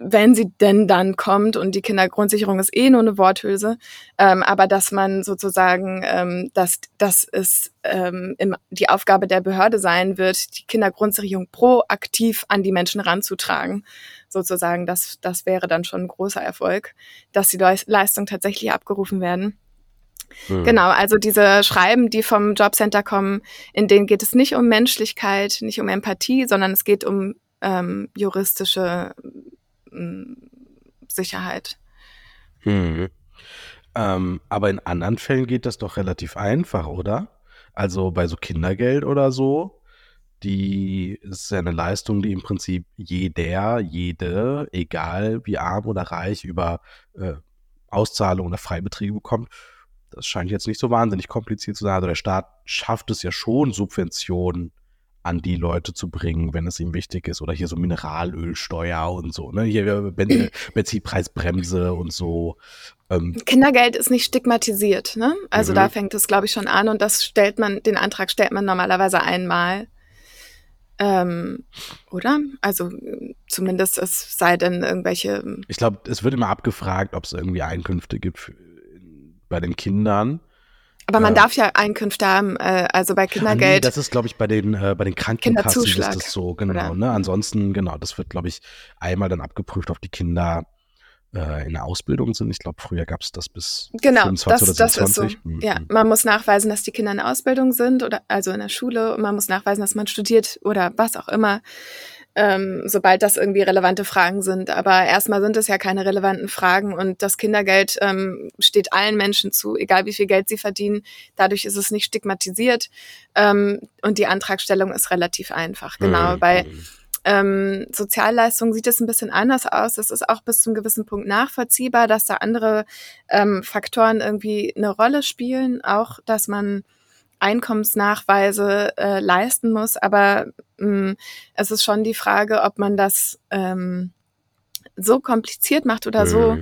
wenn sie denn dann kommt und die Kindergrundsicherung ist eh nur eine Worthülse, ähm, aber dass man sozusagen, ähm, dass, dass es ähm, im, die Aufgabe der Behörde sein wird, die Kindergrundsicherung proaktiv an die Menschen ranzutragen. Sozusagen, das, das wäre dann schon ein großer Erfolg, dass die Leistungen tatsächlich abgerufen werden. Hm. Genau, also diese Schreiben, die vom Jobcenter kommen, in denen geht es nicht um Menschlichkeit, nicht um Empathie, sondern es geht um ähm, juristische Sicherheit. Hm. Ähm, aber in anderen Fällen geht das doch relativ einfach, oder? Also bei so Kindergeld oder so, die ist ja eine Leistung, die im Prinzip jeder, jede, egal wie arm oder reich, über äh, Auszahlung oder Freibeträge bekommt. Das scheint jetzt nicht so wahnsinnig kompliziert zu sein. Also der Staat schafft es ja schon, Subventionen an die Leute zu bringen, wenn es ihm wichtig ist. Oder hier so Mineralölsteuer und so. Ne? Hier ben Benzinpreisbremse und so. Ähm. Kindergeld ist nicht stigmatisiert. Ne? Also mhm. da fängt es, glaube ich, schon an. Und das stellt man, den Antrag stellt man normalerweise einmal. Ähm, oder? Also zumindest es sei denn irgendwelche. Ich glaube, es wird immer abgefragt, ob es irgendwie Einkünfte gibt für, bei den Kindern. Aber man darf ja Einkünfte haben, äh, also bei Kindergeld. Ah, nee, das ist, glaube ich, bei den, äh, bei den Krankenkassen ist das so, genau. Ne? Ansonsten, genau, das wird, glaube ich, einmal dann abgeprüft, ob die Kinder äh, in der Ausbildung sind. Ich glaube, früher gab es das bis genau, 25 das, oder 26. Das ist so. Mhm. Ja, man muss nachweisen, dass die Kinder in der Ausbildung sind oder also in der Schule und man muss nachweisen, dass man studiert oder was auch immer. ähm, sobald das irgendwie relevante Fragen sind. Aber erstmal sind es ja keine relevanten Fragen und das Kindergeld ähm, steht allen Menschen zu, egal wie viel Geld sie verdienen. Dadurch ist es nicht stigmatisiert ähm, und die Antragstellung ist relativ einfach. Genau, mhm. Ähm, Sozialleistungen sieht es ein bisschen anders aus. Es ist auch bis zum gewissen Punkt nachvollziehbar, dass da andere ähm, Faktoren irgendwie eine Rolle spielen. Auch, dass man Einkommensnachweise äh, leisten muss. Aber mh, mm, es ist schon die Frage, ob man das ähm, so kompliziert macht oder mhm. so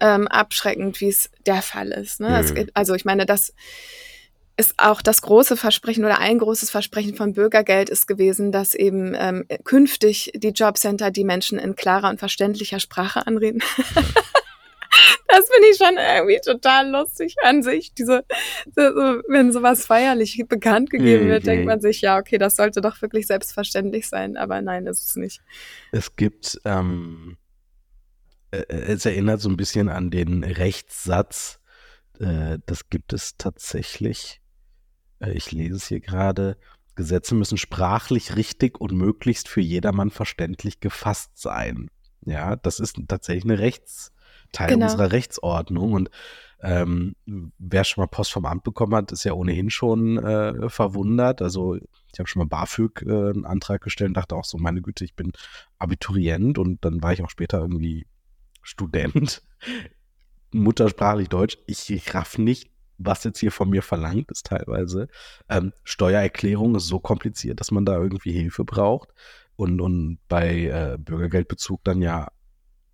ähm, abschreckend, wie es der Fall ist. Ne? Mhm. Es, also ich meine, das ist auch das große Versprechen oder ein großes Versprechen von Bürgergeld ist gewesen, dass eben ähm, künftig die Jobcenter die Menschen in klarer und verständlicher Sprache anreden. Das finde ich schon irgendwie total lustig an sich. Diese, so, wenn sowas feierlich bekannt gegeben wird, mhm. denkt man sich, ja, okay, das sollte doch wirklich selbstverständlich sein. Aber nein, ist es nicht. Es gibt, ähm, äh, es erinnert so ein bisschen an den Rechtssatz, äh, das gibt es tatsächlich. Äh, ich lese es hier gerade. Gesetze müssen sprachlich richtig und möglichst für jedermann verständlich gefasst sein. Ja, das ist tatsächlich eine Rechts, Teil genau. unserer Rechtsordnung. Und ähm, wer schon mal Post vom Amt bekommen hat, ist ja ohnehin schon äh, verwundert. Also ich habe schon mal BAföG äh, einen Antrag gestellt und dachte auch so, meine Güte, ich bin Abiturient und dann war ich auch später irgendwie Student, muttersprachlich Deutsch. Ich raff nicht, was jetzt hier von mir verlangt ist teilweise. Ähm, Steuererklärung ist so kompliziert, dass man da irgendwie Hilfe braucht. Und, und bei äh, Bürgergeldbezug dann ja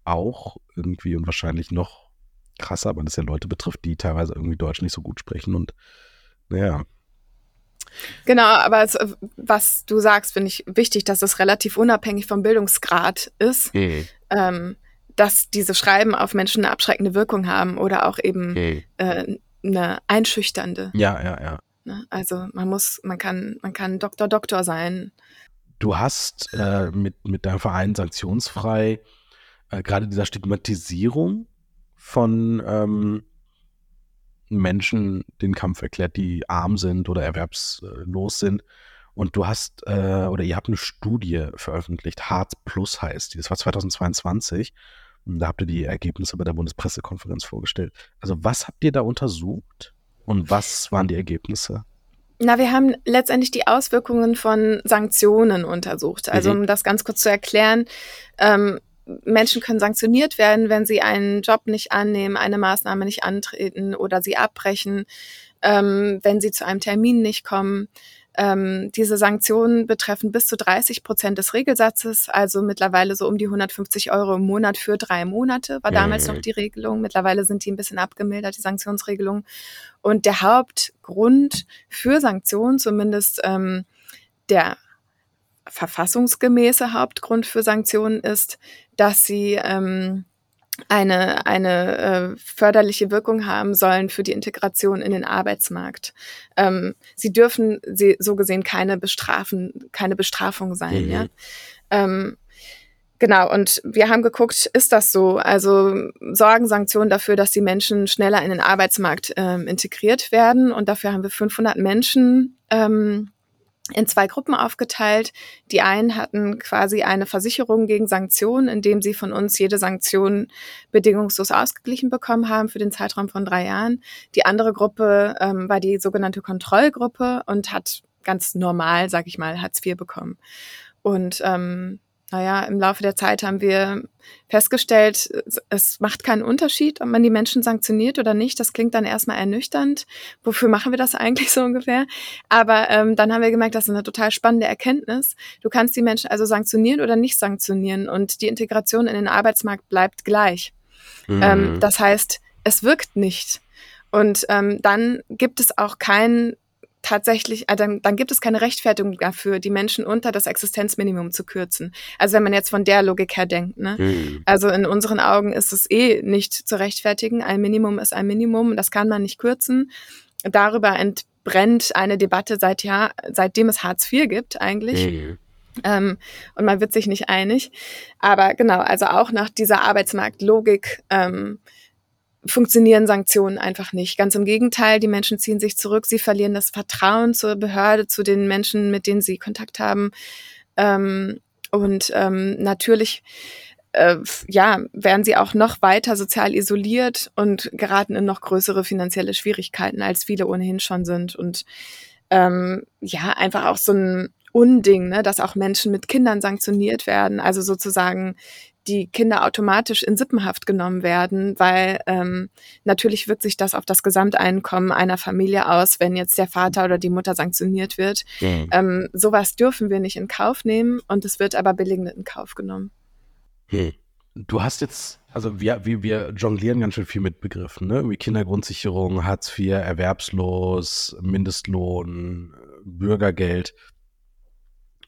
auch irgendwie und wahrscheinlich noch krasser, weil das ja Leute betrifft, die teilweise irgendwie Deutsch nicht so gut sprechen und naja. Genau, aber es, was du sagst, finde ich wichtig, dass es relativ unabhängig vom Bildungsgrad ist, mhm. ähm, dass diese Schreiben auf Menschen eine abschreckende Wirkung haben oder auch eben mhm. äh, eine einschüchternde. Ja, ja, ja. Ne? Also man muss, man kann, man kann Doktor, Doktor sein. Du hast äh, mit, mit deinem Verein sanktionsfrei äh, gerade dieser Stigmatisierung von ähm, Menschen den Kampf erklärt, die arm sind oder erwerbslos sind. Und du hast, äh, oder ihr habt eine Studie veröffentlicht, Hartz Plus heißt die, das war 2022. Da habt ihr die Ergebnisse bei der Bundespressekonferenz vorgestellt. Also was habt ihr da untersucht und was waren die Ergebnisse? Na, wir haben letztendlich die Auswirkungen von Sanktionen untersucht. Also mhm. um das ganz kurz zu erklären, ähm, Menschen können sanktioniert werden, wenn sie einen Job nicht annehmen, eine Maßnahme nicht antreten oder sie abbrechen, ähm, wenn sie zu einem Termin nicht kommen. Ähm, diese Sanktionen betreffen bis zu 30 Prozent des Regelsatzes, also mittlerweile so um die 150 Euro im Monat für drei Monate, war damals mhm. noch die Regelung. Mittlerweile sind die ein bisschen abgemildert, die Sanktionsregelung. Und der Hauptgrund für Sanktionen, zumindest ähm, der verfassungsgemäße Hauptgrund für Sanktionen ist, dass sie ähm, eine, eine äh, förderliche Wirkung haben sollen für die Integration in den Arbeitsmarkt. Ähm, sie dürfen sie so gesehen keine bestrafen, keine Bestrafung sein, mhm. ja. Ähm, Genau, und wir haben geguckt, ist das so? Also sorgen Sanktionen dafür, dass die Menschen schneller in den Arbeitsmarkt ähm, integriert werden. Und dafür haben wir 500 Menschen ähm, in zwei Gruppen aufgeteilt. Die einen hatten quasi eine Versicherung gegen Sanktionen, indem sie von uns jede Sanktion bedingungslos ausgeglichen bekommen haben für den Zeitraum von drei Jahren. Die andere Gruppe ähm, war die sogenannte Kontrollgruppe und hat ganz normal, sag ich mal, Hartz IV bekommen. Und ähm, naja, im Laufe der Zeit haben wir festgestellt, es macht keinen Unterschied, ob man die Menschen sanktioniert oder nicht. Das klingt dann erstmal ernüchternd. Wofür machen wir das eigentlich so ungefähr? Aber ähm, dann haben wir gemerkt, das ist eine total spannende Erkenntnis. Du kannst die Menschen also sanktionieren oder nicht sanktionieren und die Integration in den Arbeitsmarkt bleibt gleich. Mhm. Ähm, das heißt, es wirkt nicht. Und ähm, dann gibt es auch keinen tatsächlich, also dann, dann gibt es keine Rechtfertigung dafür, die Menschen unter das Existenzminimum zu kürzen. Also wenn man jetzt von der Logik her denkt. Ne? Mhm. Also in unseren Augen ist es eh nicht zu rechtfertigen. Ein Minimum ist ein Minimum, das kann man nicht kürzen. Darüber entbrennt eine Debatte seit Jahr, seitdem es Hartz IV gibt eigentlich. Mhm. Ähm, und man wird sich nicht einig. Aber genau, also auch nach dieser Arbeitsmarktlogik ähm, funktionieren Sanktionen einfach nicht. Ganz im Gegenteil, die Menschen ziehen sich zurück, sie verlieren das Vertrauen zur Behörde, zu den Menschen, mit denen sie Kontakt haben. Ähm, und ähm, natürlich äh, ja, werden sie auch noch weiter sozial isoliert und geraten in noch größere finanzielle Schwierigkeiten, als viele ohnehin schon sind. Und ähm, ja, einfach auch so ein Unding, ne, dass auch Menschen mit Kindern sanktioniert werden, also sozusagen die Kinder automatisch in Sippenhaft genommen werden, weil ähm, natürlich wirkt sich das auf das Gesamteinkommen einer Familie aus, wenn jetzt der Vater oder die Mutter sanktioniert wird. Mhm. Ähm, sowas dürfen wir nicht in Kauf nehmen und es wird aber billigend in Kauf genommen. Hm. Du hast jetzt, also wir, wir, wir jonglieren ganz schön viel mit Begriffen, ne? Wie Kindergrundsicherung, Hartz IV, Erwerbslos, Mindestlohn, Bürgergeld.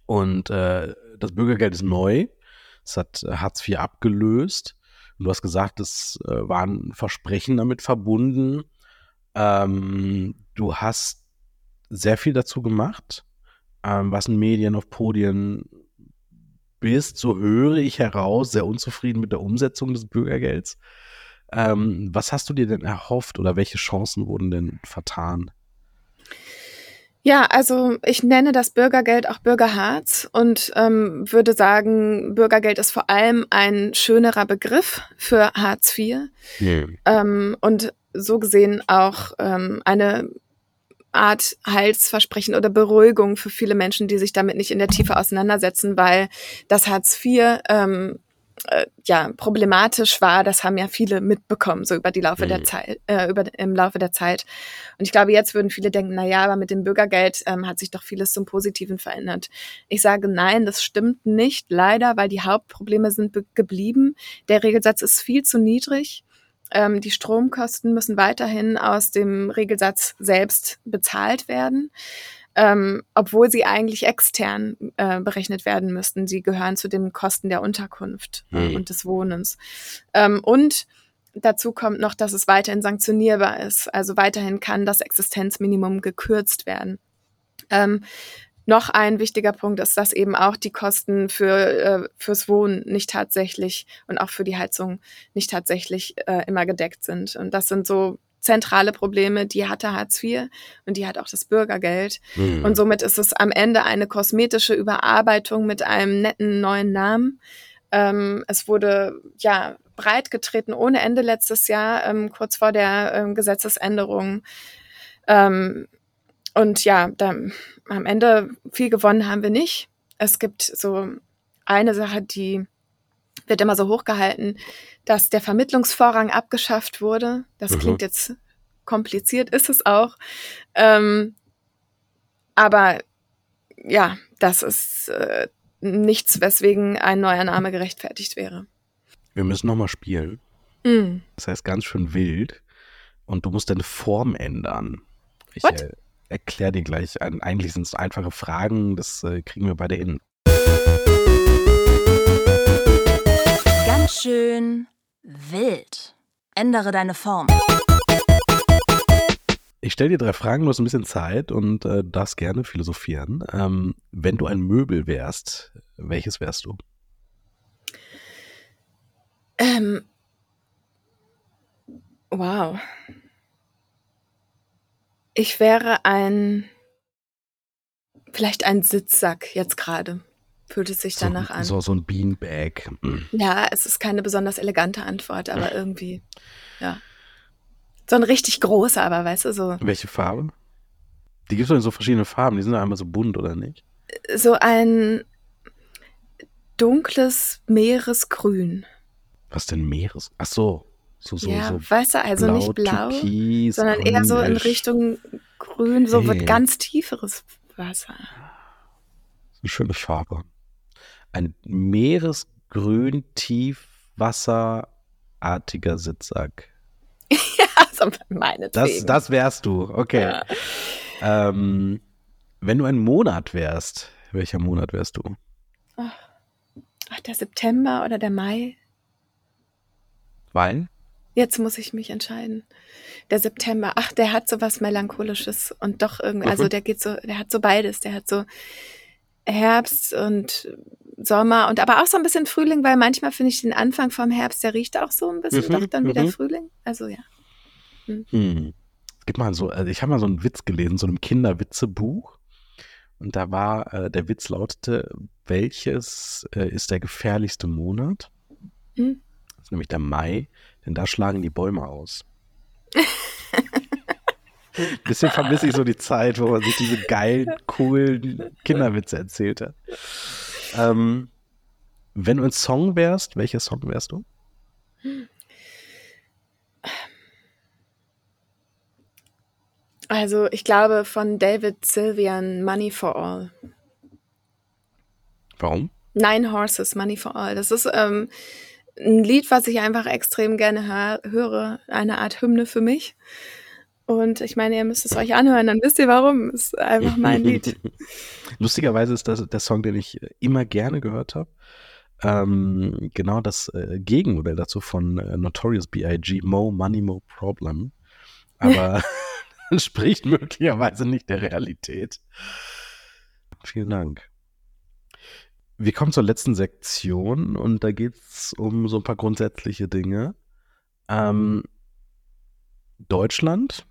Und äh, das Bürgergeld ist neu. Es hat Hartz IV abgelöst. Du hast gesagt, es äh, waren Versprechen damit verbunden. Ähm, du hast sehr viel dazu gemacht, ähm, was in Medien, auf Podien bist, so höre ich heraus, sehr unzufrieden mit der Umsetzung des Bürgergelds. Ähm, was hast du dir denn erhofft oder welche Chancen wurden denn vertan? Ja, also ich nenne das Bürgergeld auch Bürgerharz und ähm, würde sagen, Bürgergeld ist vor allem ein schönerer Begriff für Hartz IV yeah. ähm, und so gesehen auch ähm, eine Art Heilsversprechen oder Beruhigung für viele Menschen, die sich damit nicht in der Tiefe auseinandersetzen, weil das Hartz IV ähm, äh, ja problematisch war. Das haben ja viele mitbekommen so über die Laufe mhm. der Zeit, äh, über im Laufe der Zeit. Und ich glaube, jetzt würden viele denken, na ja, aber mit dem Bürgergeld ähm, hat sich doch vieles zum Positiven verändert. Ich sage nein, das stimmt nicht, leider, weil die Hauptprobleme sind geblieben. Der Regelsatz ist viel zu niedrig. Ähm, die Stromkosten müssen weiterhin aus dem Regelsatz selbst bezahlt werden, ähm, obwohl sie eigentlich extern äh, berechnet werden müssten. Sie gehören zu den Kosten der Unterkunft mhm. und des Wohnens. Ähm, und Dazu kommt noch, dass es weiterhin sanktionierbar ist. Also weiterhin kann das Existenzminimum gekürzt werden. Ähm, noch ein wichtiger Punkt ist, dass eben auch die Kosten für, äh, fürs Wohnen nicht tatsächlich und auch für die Heizung nicht tatsächlich äh, immer gedeckt sind. Und das sind so zentrale Probleme, die hatte Hartz IV und die hat auch das Bürgergeld. Mhm. Und somit ist es am Ende eine kosmetische Überarbeitung mit einem netten neuen Namen. Ähm, es wurde ja breit getreten ohne Ende letztes Jahr, ähm, kurz vor der ähm, Gesetzesänderung. Ähm, und ja, da, am Ende viel gewonnen haben wir nicht. Es gibt so eine Sache, die wird immer so hochgehalten, dass der Vermittlungsvorrang abgeschafft wurde. Das mhm. klingt jetzt kompliziert, ist es auch. Ähm, aber ja, das ist äh, nichts, weswegen ein neuer Name gerechtfertigt wäre. Wir müssen nochmal spielen. Mm. Das heißt ganz schön wild. Und du musst deine Form ändern. Ich, What? Äh, erkläre dir gleich. Eigentlich sind es einfache Fragen, das äh, kriegen wir beide hin. Schön wild. Ändere deine Form. Ich stelle dir drei Fragen, du hast ein bisschen Zeit und äh, darfst gerne philosophieren. Ähm, wenn du ein Möbel wärst, welches wärst du? Ähm, wow. Ich wäre ein, vielleicht ein Sitzsack jetzt gerade. Fühlt es sich so, danach an. So, so ein Beanbag. Ja, es ist keine besonders elegante Antwort, aber irgendwie, ja. So ein richtig großer, aber weißt du, so. Welche Farbe? Die gibt es doch in so verschiedene Farben, die sind ja einmal so bunt, oder nicht? So ein dunkles Meeresgrün. Was denn Meeres? Ach so. So, so, ja, so weißt du, also blau, nicht blau, Türkis, sondern eher so in Richtung grün, so hey. ganz tieferes Wasser. Eine schöne Farbe. Ein Meeresgrün, tiefwasserartiger Sitzsack. ja, so meine das, das wärst du, okay. Ja. Ähm, wenn du ein Monat wärst, welcher Monat wärst du? Ach, der September oder der Mai? Weil? Jetzt muss ich mich entscheiden. Der September, ach, der hat so was Melancholisches und doch irgendwie, also mhm. der geht so, der hat so beides. Der hat so Herbst und Sommer und aber auch so ein bisschen Frühling, weil manchmal finde ich den Anfang vom Herbst, der riecht auch so ein bisschen, mhm, doch dann wieder mhm. Frühling. Also ja. Hm. Hm. Es gibt mal so, also ich habe mal so einen Witz gelesen, so einem Kinderwitzebuch. Und da war, äh, der Witz lautete, welches äh, ist der gefährlichste Monat? Hm? Das ist nämlich der Mai, denn da schlagen die Bäume aus. Bisschen vermisse ich so die Zeit, wo man sich diese geilen, coolen Kinderwitze erzählt hat. Ähm, wenn du ein Song wärst, welcher Song wärst du? Also ich glaube von David Sylvian Money for All. Warum? Nine Horses, Money for All. Das ist ähm, ein Lied, was ich einfach extrem gerne hör höre. Eine Art Hymne für mich. Und ich meine, ihr müsst es euch anhören, dann wisst ihr warum. Ist einfach mein Lied. Lustigerweise ist das der Song, den ich immer gerne gehört habe. Ähm, genau das äh, Gegenmodell dazu von äh, Notorious B.I.G. Mo Money Mo Problem. Aber entspricht möglicherweise nicht der Realität. Vielen Dank. Wir kommen zur letzten Sektion und da geht es um so ein paar grundsätzliche Dinge. Ähm, Deutschland,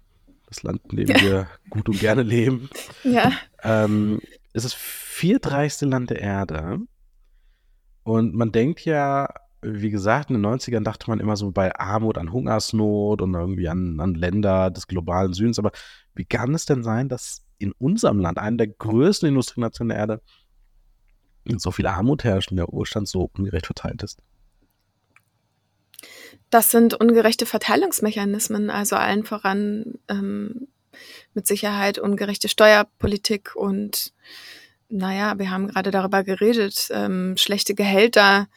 das Land, in dem wir gut und gerne leben, Ja. ähm, ist das viertreichste Land der Erde. Und man denkt ja, wie gesagt, in den 90ern dachte man immer so bei Armut an Hungersnot und irgendwie an, an Länder des globalen Südens. Aber wie kann es denn sein, dass in unserem Land, einer der größten Industrienationen der Erde, so viel Armut herrscht und der Wohlstand so ungerecht verteilt ist? Das sind ungerechte Verteilungsmechanismen, also allen voran ähm, mit Sicherheit ungerechte Steuerpolitik und naja, wir haben gerade darüber geredet, ähm, schlechte Gehälter,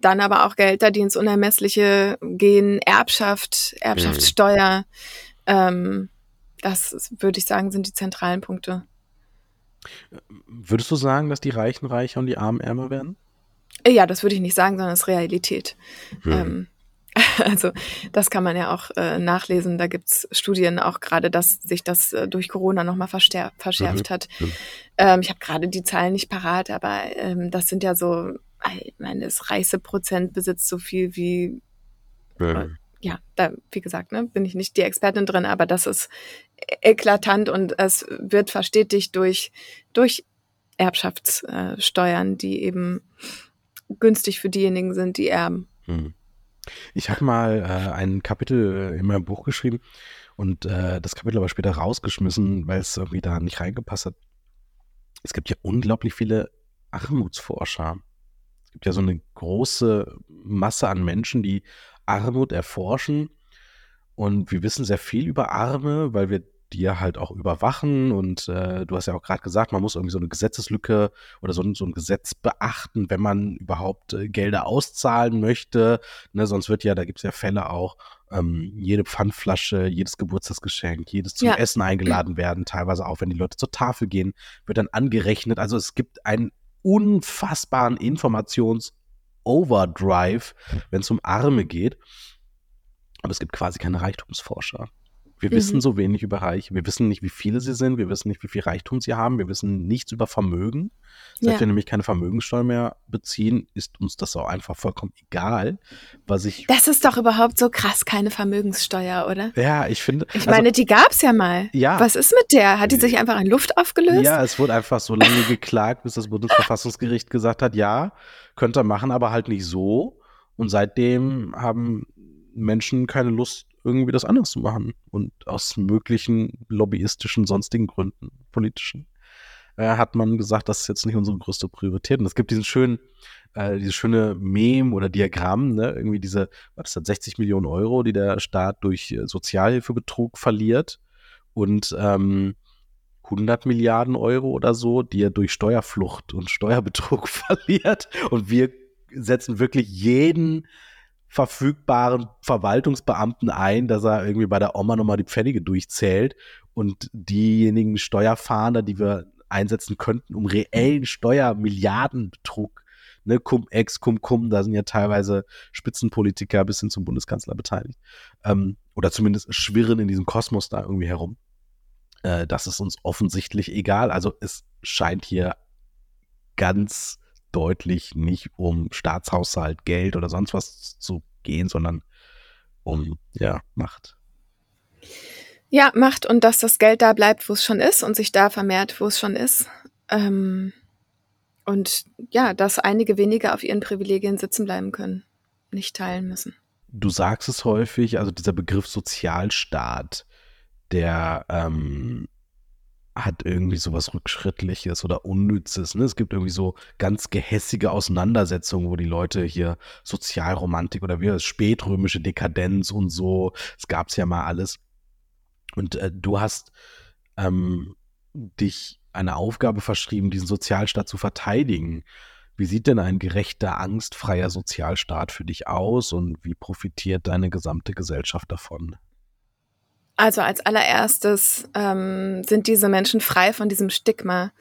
dann aber auch Gehälter, die ins Unermessliche gehen, Erbschaft, Erbschaftssteuer. Ähm, das würde ich sagen, sind die zentralen Punkte. Würdest du sagen, dass die Reichen reicher und die Armen ärmer werden? Ja, das würde ich nicht sagen, sondern es ist Realität. Hm. Ähm, also das kann man ja auch äh, nachlesen. Da gibt's Studien auch gerade, dass sich das äh, durch Corona nochmal verschärft, Mhm, hat. mhm. Ähm, ich habe gerade die Zahlen nicht parat, aber ähm, das sind ja so, ich meine, das reichste Prozent besitzt so viel wie, Mhm. ja, da, wie gesagt, ne, bin ich nicht die Expertin drin, aber das ist eklatant und es wird verstetigt durch, durch Erbschaftssteuern, die eben günstig für diejenigen sind, die erben. Hm. Ich habe mal äh, ein Kapitel äh, in meinem Buch geschrieben und äh, das Kapitel aber später rausgeschmissen, weil es irgendwie da nicht reingepasst hat. Es gibt ja unglaublich viele Armutsforscher. Es gibt ja so eine große Masse an Menschen, die Armut erforschen. Und wir wissen sehr viel über Arme, weil wir die ja halt auch überwachen. Und äh, du hast ja auch gerade gesagt, man muss irgendwie so eine Gesetzeslücke oder so, ein- so ein Gesetz beachten, wenn man überhaupt äh, Gelder auszahlen möchte. Ne, sonst wird ja, da gibt es ja Fälle auch, ähm, jede Pfandflasche, jedes Geburtstagsgeschenk, jedes zum Ja. Essen eingeladen werden, teilweise auch, wenn die Leute zur Tafel gehen, wird dann angerechnet. Also es gibt einen unfassbaren Informations-Overdrive, wenn es um Arme geht. Aber es gibt quasi keine Reichtumsforscher. Wir Mhm. wissen so wenig über Reiche. Wir wissen nicht, wie viele sie sind. Wir wissen nicht, wie viel Reichtum sie haben. Wir wissen nichts über Vermögen. Seit Ja. wir nämlich keine Vermögenssteuer mehr beziehen, ist uns das auch einfach vollkommen egal. Was ich, Das ist doch überhaupt so krass, keine Vermögenssteuer, oder? ja, ich finde. Ich also- meine, die gab's ja mal. Ja. Was ist mit der? Hat die sich einfach in Luft aufgelöst? Ja, es wurde einfach so lange geklagt, bis das Bundesverfassungsgericht gesagt hat, ja, könnt ihr machen, aber halt nicht so. Und seitdem haben Menschen keine Lust, irgendwie das anders zu machen. Und aus möglichen lobbyistischen, sonstigen Gründen, politischen, äh, hat man gesagt, das ist jetzt nicht unsere größte Priorität. Und es gibt diesen schönen, äh, dieses schöne Mem oder Diagramm, ne, irgendwie diese, was ist das, 60 Millionen Euro, die der Staat durch äh, Sozialhilfebetrug verliert. Und ähm, 100 Milliarden Euro oder so, die er durch Steuerflucht und Steuerbetrug verliert. Und wir setzen wirklich jeden verfügbaren Verwaltungsbeamten ein, dass er irgendwie bei der Oma nochmal die Pfennige durchzählt und diejenigen Steuerfahnder, die wir einsetzen könnten, um reellen Steuermilliardenbetrug, ne, Cum-Ex, Cum-Cum, da sind ja teilweise Spitzenpolitiker bis hin zum Bundeskanzler beteiligt, ähm, oder zumindest schwirren in diesem Kosmos da irgendwie herum. Äh, das ist uns offensichtlich egal. Also es scheint hier ganz deutlich nicht um Staatshaushalt, Geld oder sonst was zu gehen, sondern um ja, Macht. Ja, macht und dass das Geld da bleibt, wo es schon ist und sich da vermehrt, wo es schon ist. Ähm, und ja, dass einige weniger auf ihren Privilegien sitzen bleiben können, nicht teilen müssen. Du sagst es häufig, also dieser Begriff Sozialstaat, der ähm, hat irgendwie sowas Rückschrittliches oder Unnützes. Ne? Es gibt irgendwie so ganz gehässige Auseinandersetzungen, wo die Leute hier Sozialromantik oder wie spätrömische Dekadenz und so, es gab es ja mal alles. Und äh, du hast ähm, dich eine Aufgabe verschrieben, diesen Sozialstaat zu verteidigen. Wie sieht denn ein gerechter, angstfreier Sozialstaat für dich aus und wie profitiert deine gesamte Gesellschaft davon? Also als allererstes ähm, sind diese Menschen frei von diesem Stigma,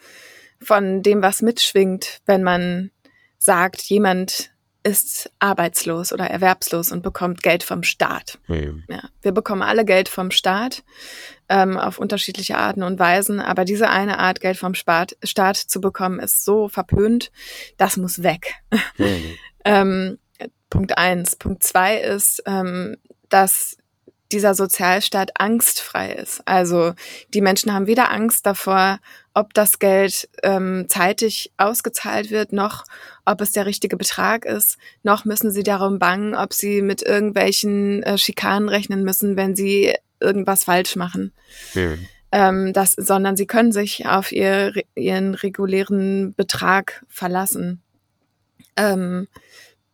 von dem, was mitschwingt, wenn man sagt, jemand ist arbeitslos oder erwerbslos und bekommt Geld vom Staat. Mhm. Ja, wir bekommen alle Geld vom Staat ähm, auf unterschiedliche Arten und Weisen, aber diese eine Art, Geld vom Staat, Staat zu bekommen, ist so verpönt, das muss weg. Mhm. ähm, Punkt eins. Punkt zwei ist, ähm, dass dieser Sozialstaat angstfrei ist. Also die Menschen haben weder Angst davor, ob das Geld ähm, zeitig ausgezahlt wird, noch ob es der richtige Betrag ist, noch müssen sie darum bangen, ob sie mit irgendwelchen äh, Schikanen rechnen müssen, wenn sie irgendwas falsch machen. Mhm. Ähm, das, sondern sie können sich auf ihr, ihren regulären Betrag verlassen. Ähm,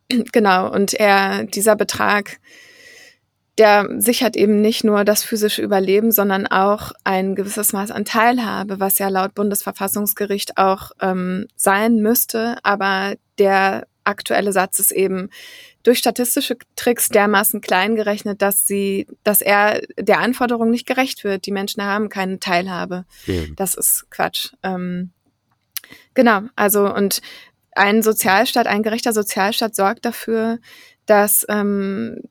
genau, und er, dieser Betrag der sichert eben nicht nur das physische Überleben, sondern auch ein gewisses Maß an Teilhabe, was ja laut Bundesverfassungsgericht auch ähm, sein müsste. Aber der aktuelle Satz ist eben durch statistische Tricks dermaßen klein gerechnet, dass sie, dass er der Anforderung nicht gerecht wird. Die Menschen haben keine Teilhabe. Mhm. Das ist Quatsch. Ähm, genau, also und ein Sozialstaat, ein gerechter Sozialstaat sorgt dafür, dass ähm,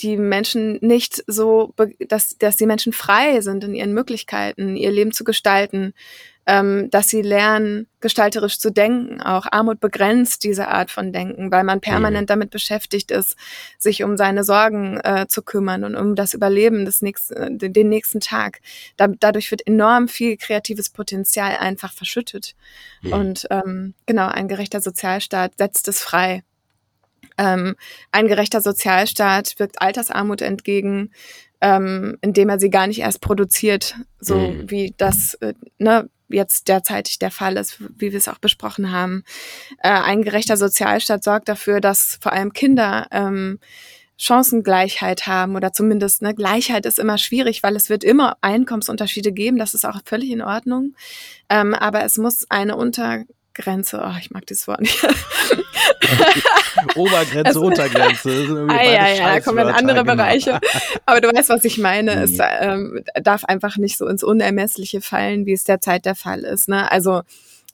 die Menschen nicht so, dass, dass die Menschen frei sind in ihren Möglichkeiten, ihr Leben zu gestalten, ähm, dass sie lernen, gestalterisch zu denken. Auch Armut begrenzt diese Art von Denken, weil man permanent mhm. damit beschäftigt ist, sich um seine Sorgen äh, zu kümmern und um das Überleben des nächsten, äh, den nächsten Tag. Da, dadurch wird enorm viel kreatives Potenzial einfach verschüttet. Mhm. Und ähm, genau, ein gerechter Sozialstaat setzt es frei. Ähm, ein gerechter Sozialstaat wirkt Altersarmut entgegen, ähm, indem er sie gar nicht erst produziert, so mhm. wie das äh, ne, jetzt derzeitig der Fall ist, wie wir es auch besprochen haben. Äh, ein gerechter Sozialstaat sorgt dafür, dass vor allem Kinder ähm, Chancengleichheit haben oder zumindest ne, Gleichheit ist immer schwierig, weil es wird immer Einkommensunterschiede geben. Das ist auch völlig in Ordnung. Ähm, aber es muss eine Untergrenze, oh, ich mag dieses Wort nicht. Obergrenze, also, Untergrenze. Ah, ja, ja, da kommen in andere genau. Bereiche. Aber du weißt, was ich meine. Mhm. Es ähm, darf einfach nicht so ins Unermessliche fallen, wie es derzeit der Fall ist. Ne? Also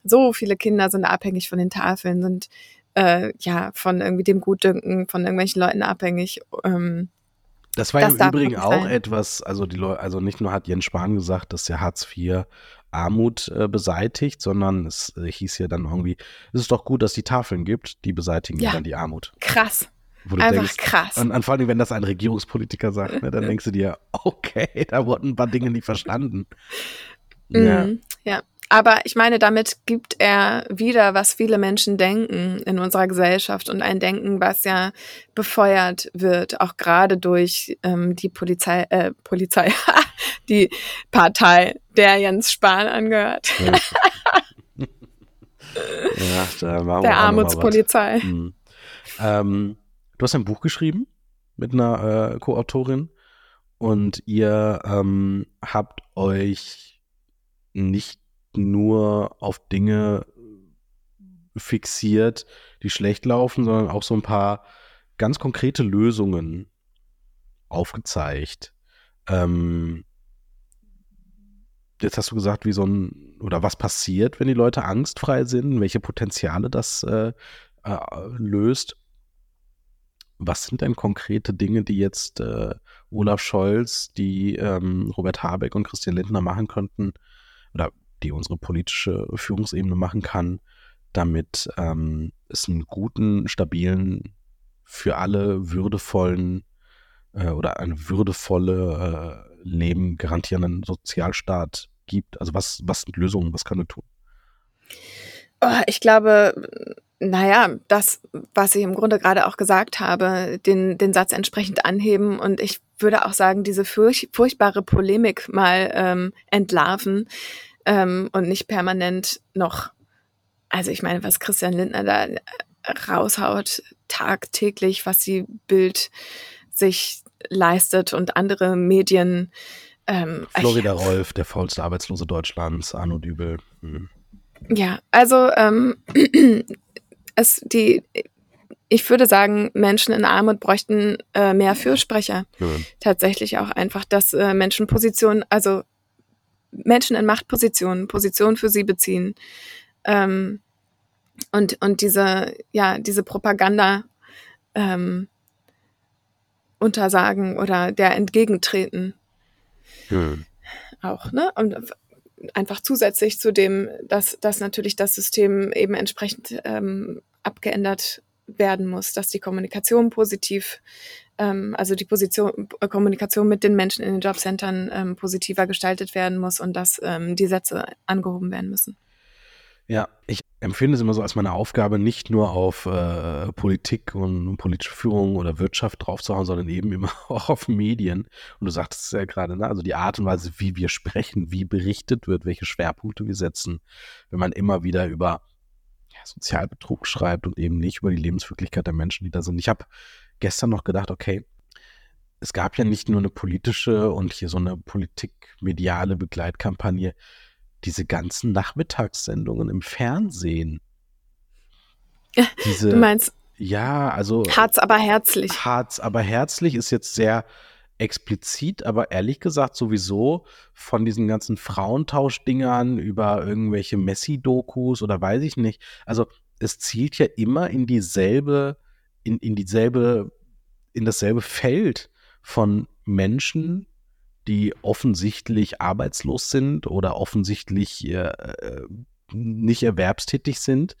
so viele Kinder sind abhängig von den Tafeln, sind äh, ja von irgendwie dem Gutdünken von irgendwelchen Leuten abhängig. Ähm, das war das im Übrigen auch etwas, also die Leute, also nicht nur hat Jens Spahn gesagt, dass der Hartz IV Armut äh, beseitigt, sondern es äh, hieß ja dann irgendwie, es ist doch gut, dass die Tafeln gibt, die beseitigen ja dann die Armut. Krass. Einfach denkst, krass. Und, und, vor allem, wenn das ein Regierungspolitiker sagt, ne, dann denkst du dir, okay, da wurden ein paar Dinge nicht verstanden. Ja. Mm, ja. Aber ich meine, damit gibt er wieder, was viele Menschen denken in unserer Gesellschaft und ein Denken, was ja befeuert wird, auch gerade durch ähm, die Polizei, äh, Polizei, die Partei, der Jens Spahn angehört. Ja, da der Armutspolizei. Mhm. Ähm, du hast ein Buch geschrieben mit einer äh, Co-Autorin und ihr ähm, habt euch nicht nur auf Dinge fixiert, die schlecht laufen, sondern auch so ein paar ganz konkrete Lösungen aufgezeigt. Ähm, jetzt hast du gesagt, wie so ein, oder was passiert, wenn die Leute angstfrei sind, welche Potenziale das äh, äh, löst. Was sind denn konkrete Dinge, die jetzt äh, Olaf Scholz, die ähm, Robert Habeck und Christian Lindner machen könnten? Oder die unsere politische Führungsebene machen kann, damit ähm, es einen guten, stabilen, für alle würdevollen äh, oder eine würdevolle äh, Leben garantierenden Sozialstaat gibt. Also was, was sind Lösungen, was kann er tun? Oh, ich glaube, naja, das, was ich im Grunde gerade auch gesagt habe, den, den Satz entsprechend anheben und ich würde auch sagen, diese furch furchtbare Polemik mal ähm, entlarven ähm, und nicht permanent noch, also ich meine, was Christian Lindner da raushaut, tagtäglich, was die Bild sich leistet und andere Medien. Ähm, Florida ich, Rolf, der faulste Arbeitslose Deutschlands, Arno Dübel. Hm. Ja, also ähm, es die ich würde sagen, Menschen in Armut bräuchten äh, mehr Fürsprecher. Ja. Tatsächlich auch einfach, dass äh, Menschen Positionen, also Menschen in Machtpositionen, Positionen für sie beziehen. Ähm, und, und diese, ja, diese Propaganda ähm, untersagen oder der entgegentreten. Ja. Auch, ne? Und einfach zusätzlich zu dem, dass, dass natürlich das System eben entsprechend ähm, abgeändert werden muss, dass die Kommunikation positiv, ähm, also die Position, äh, Kommunikation mit den Menschen in den Jobcentern ähm, positiver gestaltet werden muss und dass ähm, die Sätze angehoben werden müssen. Ja, ich empfinde es immer so als meine Aufgabe, nicht nur auf äh, Politik und politische Führung oder Wirtschaft draufzuhauen, sondern eben immer auch auf Medien. Und du sagtest es ja gerade, ne? also die Art und Weise, wie wir sprechen, wie berichtet wird, welche Schwerpunkte wir setzen, wenn man immer wieder über ja, Sozialbetrug schreibt und eben nicht über die Lebenswirklichkeit der Menschen, die da sind. Ich habe gestern noch gedacht, okay, es gab ja nicht nur eine politische und hier so eine politikmediale Begleitkampagne, diese ganzen Nachmittagssendungen im Fernsehen. Diese, du meinst? Ja, also. Harz aber herzlich. Harz aber herzlich ist jetzt sehr explizit, aber ehrlich gesagt sowieso von diesen ganzen Frauentauschdingern über irgendwelche Messi-Dokus oder weiß ich nicht. Also es zielt ja immer in dieselbe, in, in dieselbe, in dasselbe Feld von Menschen, die offensichtlich arbeitslos sind oder offensichtlich äh, äh, nicht erwerbstätig sind,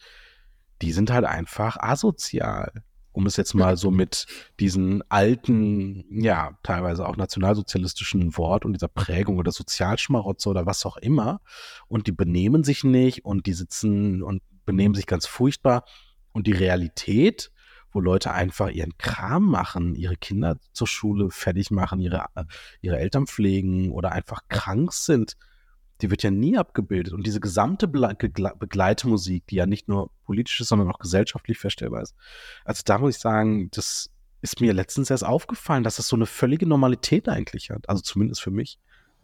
die sind halt einfach asozial. Um es jetzt mal so mit diesen alten, ja, teilweise auch nationalsozialistischen Wort und dieser Prägung oder Sozialschmarotzer oder was auch immer. Und die benehmen sich nicht und die sitzen und benehmen sich ganz furchtbar. Und die Realität wo Leute einfach ihren Kram machen, ihre Kinder zur Schule fertig machen, ihre, äh, ihre Eltern pflegen oder einfach krank sind, die wird ja nie abgebildet. Und diese gesamte Begleitmusik, die ja nicht nur politisch ist, sondern auch gesellschaftlich feststellbar ist. Also da muss ich sagen, das ist mir letztens erst aufgefallen, dass das so eine völlige Normalität eigentlich hat. Also zumindest für mich.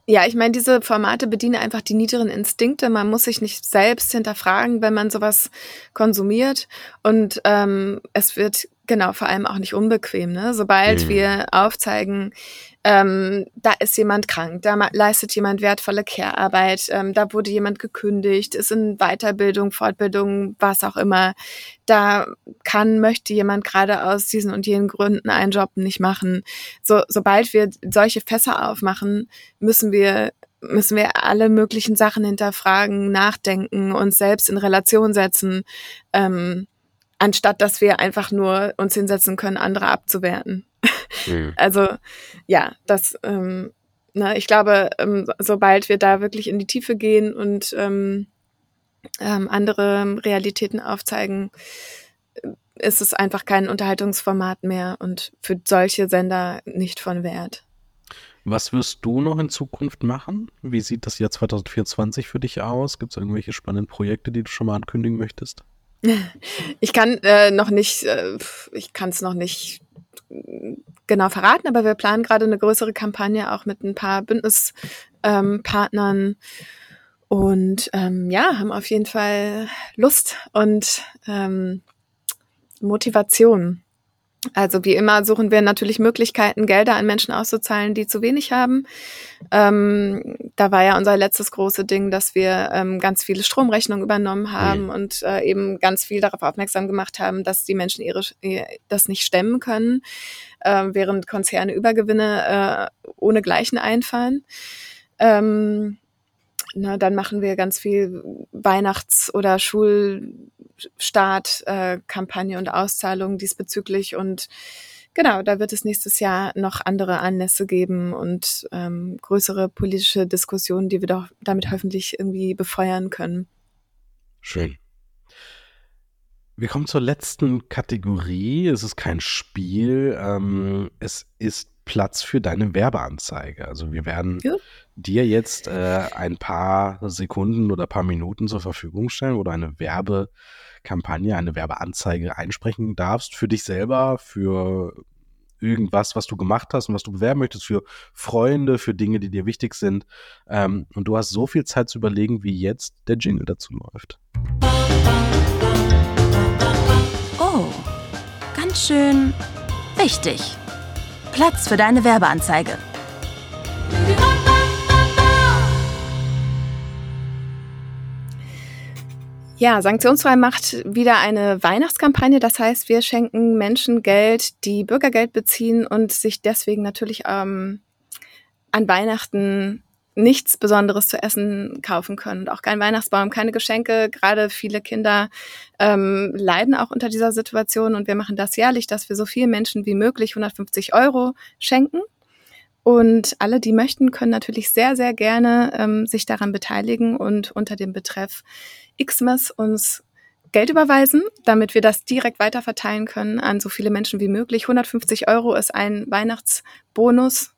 Ja, ich meine, diese Formate bedienen einfach die niederen Instinkte. Man muss sich nicht selbst hinterfragen, wenn man sowas konsumiert. Und ähm, es wird genau vor allem auch nicht unbequem. Ne? Sobald mhm. wir aufzeigen, ähm, da ist jemand krank, da leistet jemand wertvolle Care-Arbeit, ähm, da wurde jemand gekündigt, ist in Weiterbildung, Fortbildung, was auch immer. Da kann, möchte jemand gerade aus diesen und jenen Gründen einen Job nicht machen. So, sobald wir solche Fässer aufmachen, müssen wir müssen wir alle möglichen Sachen hinterfragen, nachdenken, uns selbst in Relation setzen, ähm, anstatt dass wir einfach nur uns hinsetzen können, andere abzuwerten. Mhm. Also ja, das, ähm, ne, ich glaube, ähm, sobald wir da wirklich in die Tiefe gehen und ähm, ähm, andere Realitäten aufzeigen, ist es einfach kein Unterhaltungsformat mehr und für solche Sender nicht von Wert. Was wirst du noch in Zukunft machen? Wie sieht das Jahr 2024 für dich aus? Gibt es irgendwelche spannenden Projekte, die du schon mal ankündigen möchtest? Ich kann äh, noch nicht, äh, ich kann es noch nicht genau verraten, aber wir planen gerade eine größere Kampagne auch mit ein paar Bündnispartnern. Ähm, und ähm, ja, haben auf jeden Fall Lust und ähm, Motivation. Also wie immer suchen wir natürlich Möglichkeiten, Gelder an Menschen auszuzahlen, die zu wenig haben. Ähm, da war ja unser letztes große Ding, dass wir ähm, ganz viele Stromrechnungen übernommen haben mhm. und äh, eben ganz viel darauf aufmerksam gemacht haben, dass die Menschen ihre, das nicht stemmen können, äh, während Konzerne Übergewinne äh, ohne Gleichen einfahren. Ähm, na, dann machen wir ganz viel Weihnachts- oder Schulstart-Kampagne äh, und Auszahlungen diesbezüglich und Genau, da wird es nächstes Jahr noch andere Anlässe geben und ähm, größere politische Diskussionen, die wir doch damit hoffentlich irgendwie befeuern können. Schön. Wir kommen zur letzten Kategorie. Es ist kein Spiel. Ähm, es ist Platz für deine Werbeanzeige. Also wir werden ja. dir jetzt äh, ein paar Sekunden oder paar Minuten zur Verfügung stellen, wo du eine Werbekampagne, eine Werbeanzeige einsprechen darfst für dich selber, für irgendwas, was du gemacht hast und was du bewerben möchtest, für Freunde, für Dinge, die dir wichtig sind. Ähm, und du hast so viel Zeit zu überlegen, wie jetzt der Jingle dazu läuft. Oh, ganz schön wichtig. Platz für deine Werbeanzeige. Ja, Sanktionsfrei macht wieder eine Weihnachtskampagne. Das heißt, wir schenken Menschen Geld, die Bürgergeld beziehen und sich deswegen natürlich ähm, an Weihnachten nichts Besonderes zu essen kaufen können. Und auch kein Weihnachtsbaum, keine Geschenke. Gerade viele Kinder ähm, leiden auch unter dieser Situation. Und wir machen das jährlich, dass wir so vielen Menschen wie möglich 150 Euro schenken. Und alle, die möchten, können natürlich sehr, sehr gerne ähm, sich daran beteiligen und unter dem Betreff Xmas uns Geld überweisen, damit wir das direkt weiterverteilen können an so viele Menschen wie möglich. 150 Euro ist ein Weihnachtsbonus.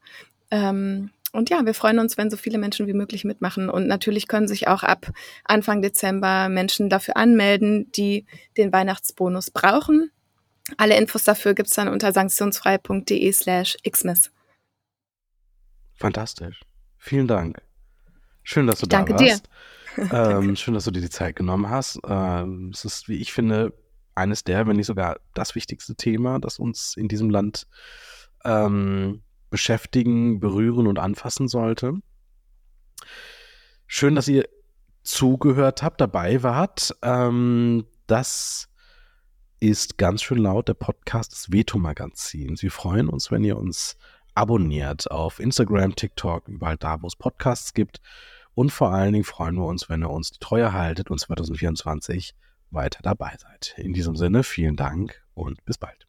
Ähm, und ja, wir freuen uns, wenn so viele Menschen wie möglich mitmachen. Und natürlich können sich auch ab Anfang Dezember Menschen dafür anmelden, die den Weihnachtsbonus brauchen. Alle Infos dafür gibt's dann unter sanktionsfrei.de slash xmas. Fantastisch. Vielen Dank. Schön, dass du ich da danke warst. Dir. ähm, schön, dass du dir die Zeit genommen hast. Ähm, es ist, wie ich finde, eines der, wenn nicht sogar das wichtigste Thema, das uns in diesem Land ähm, beschäftigen, berühren und anfassen sollte. Schön, dass ihr zugehört habt, dabei wart. Ähm, das ist ganz schön laut der Podcast des Veto-Magazins. Wir freuen uns, wenn ihr uns abonniert auf Instagram, TikTok, überall da, wo es Podcasts gibt. Und vor allen Dingen freuen wir uns, wenn ihr uns die Treue haltet und 2024 weiter dabei seid. In diesem Sinne, vielen Dank und bis bald.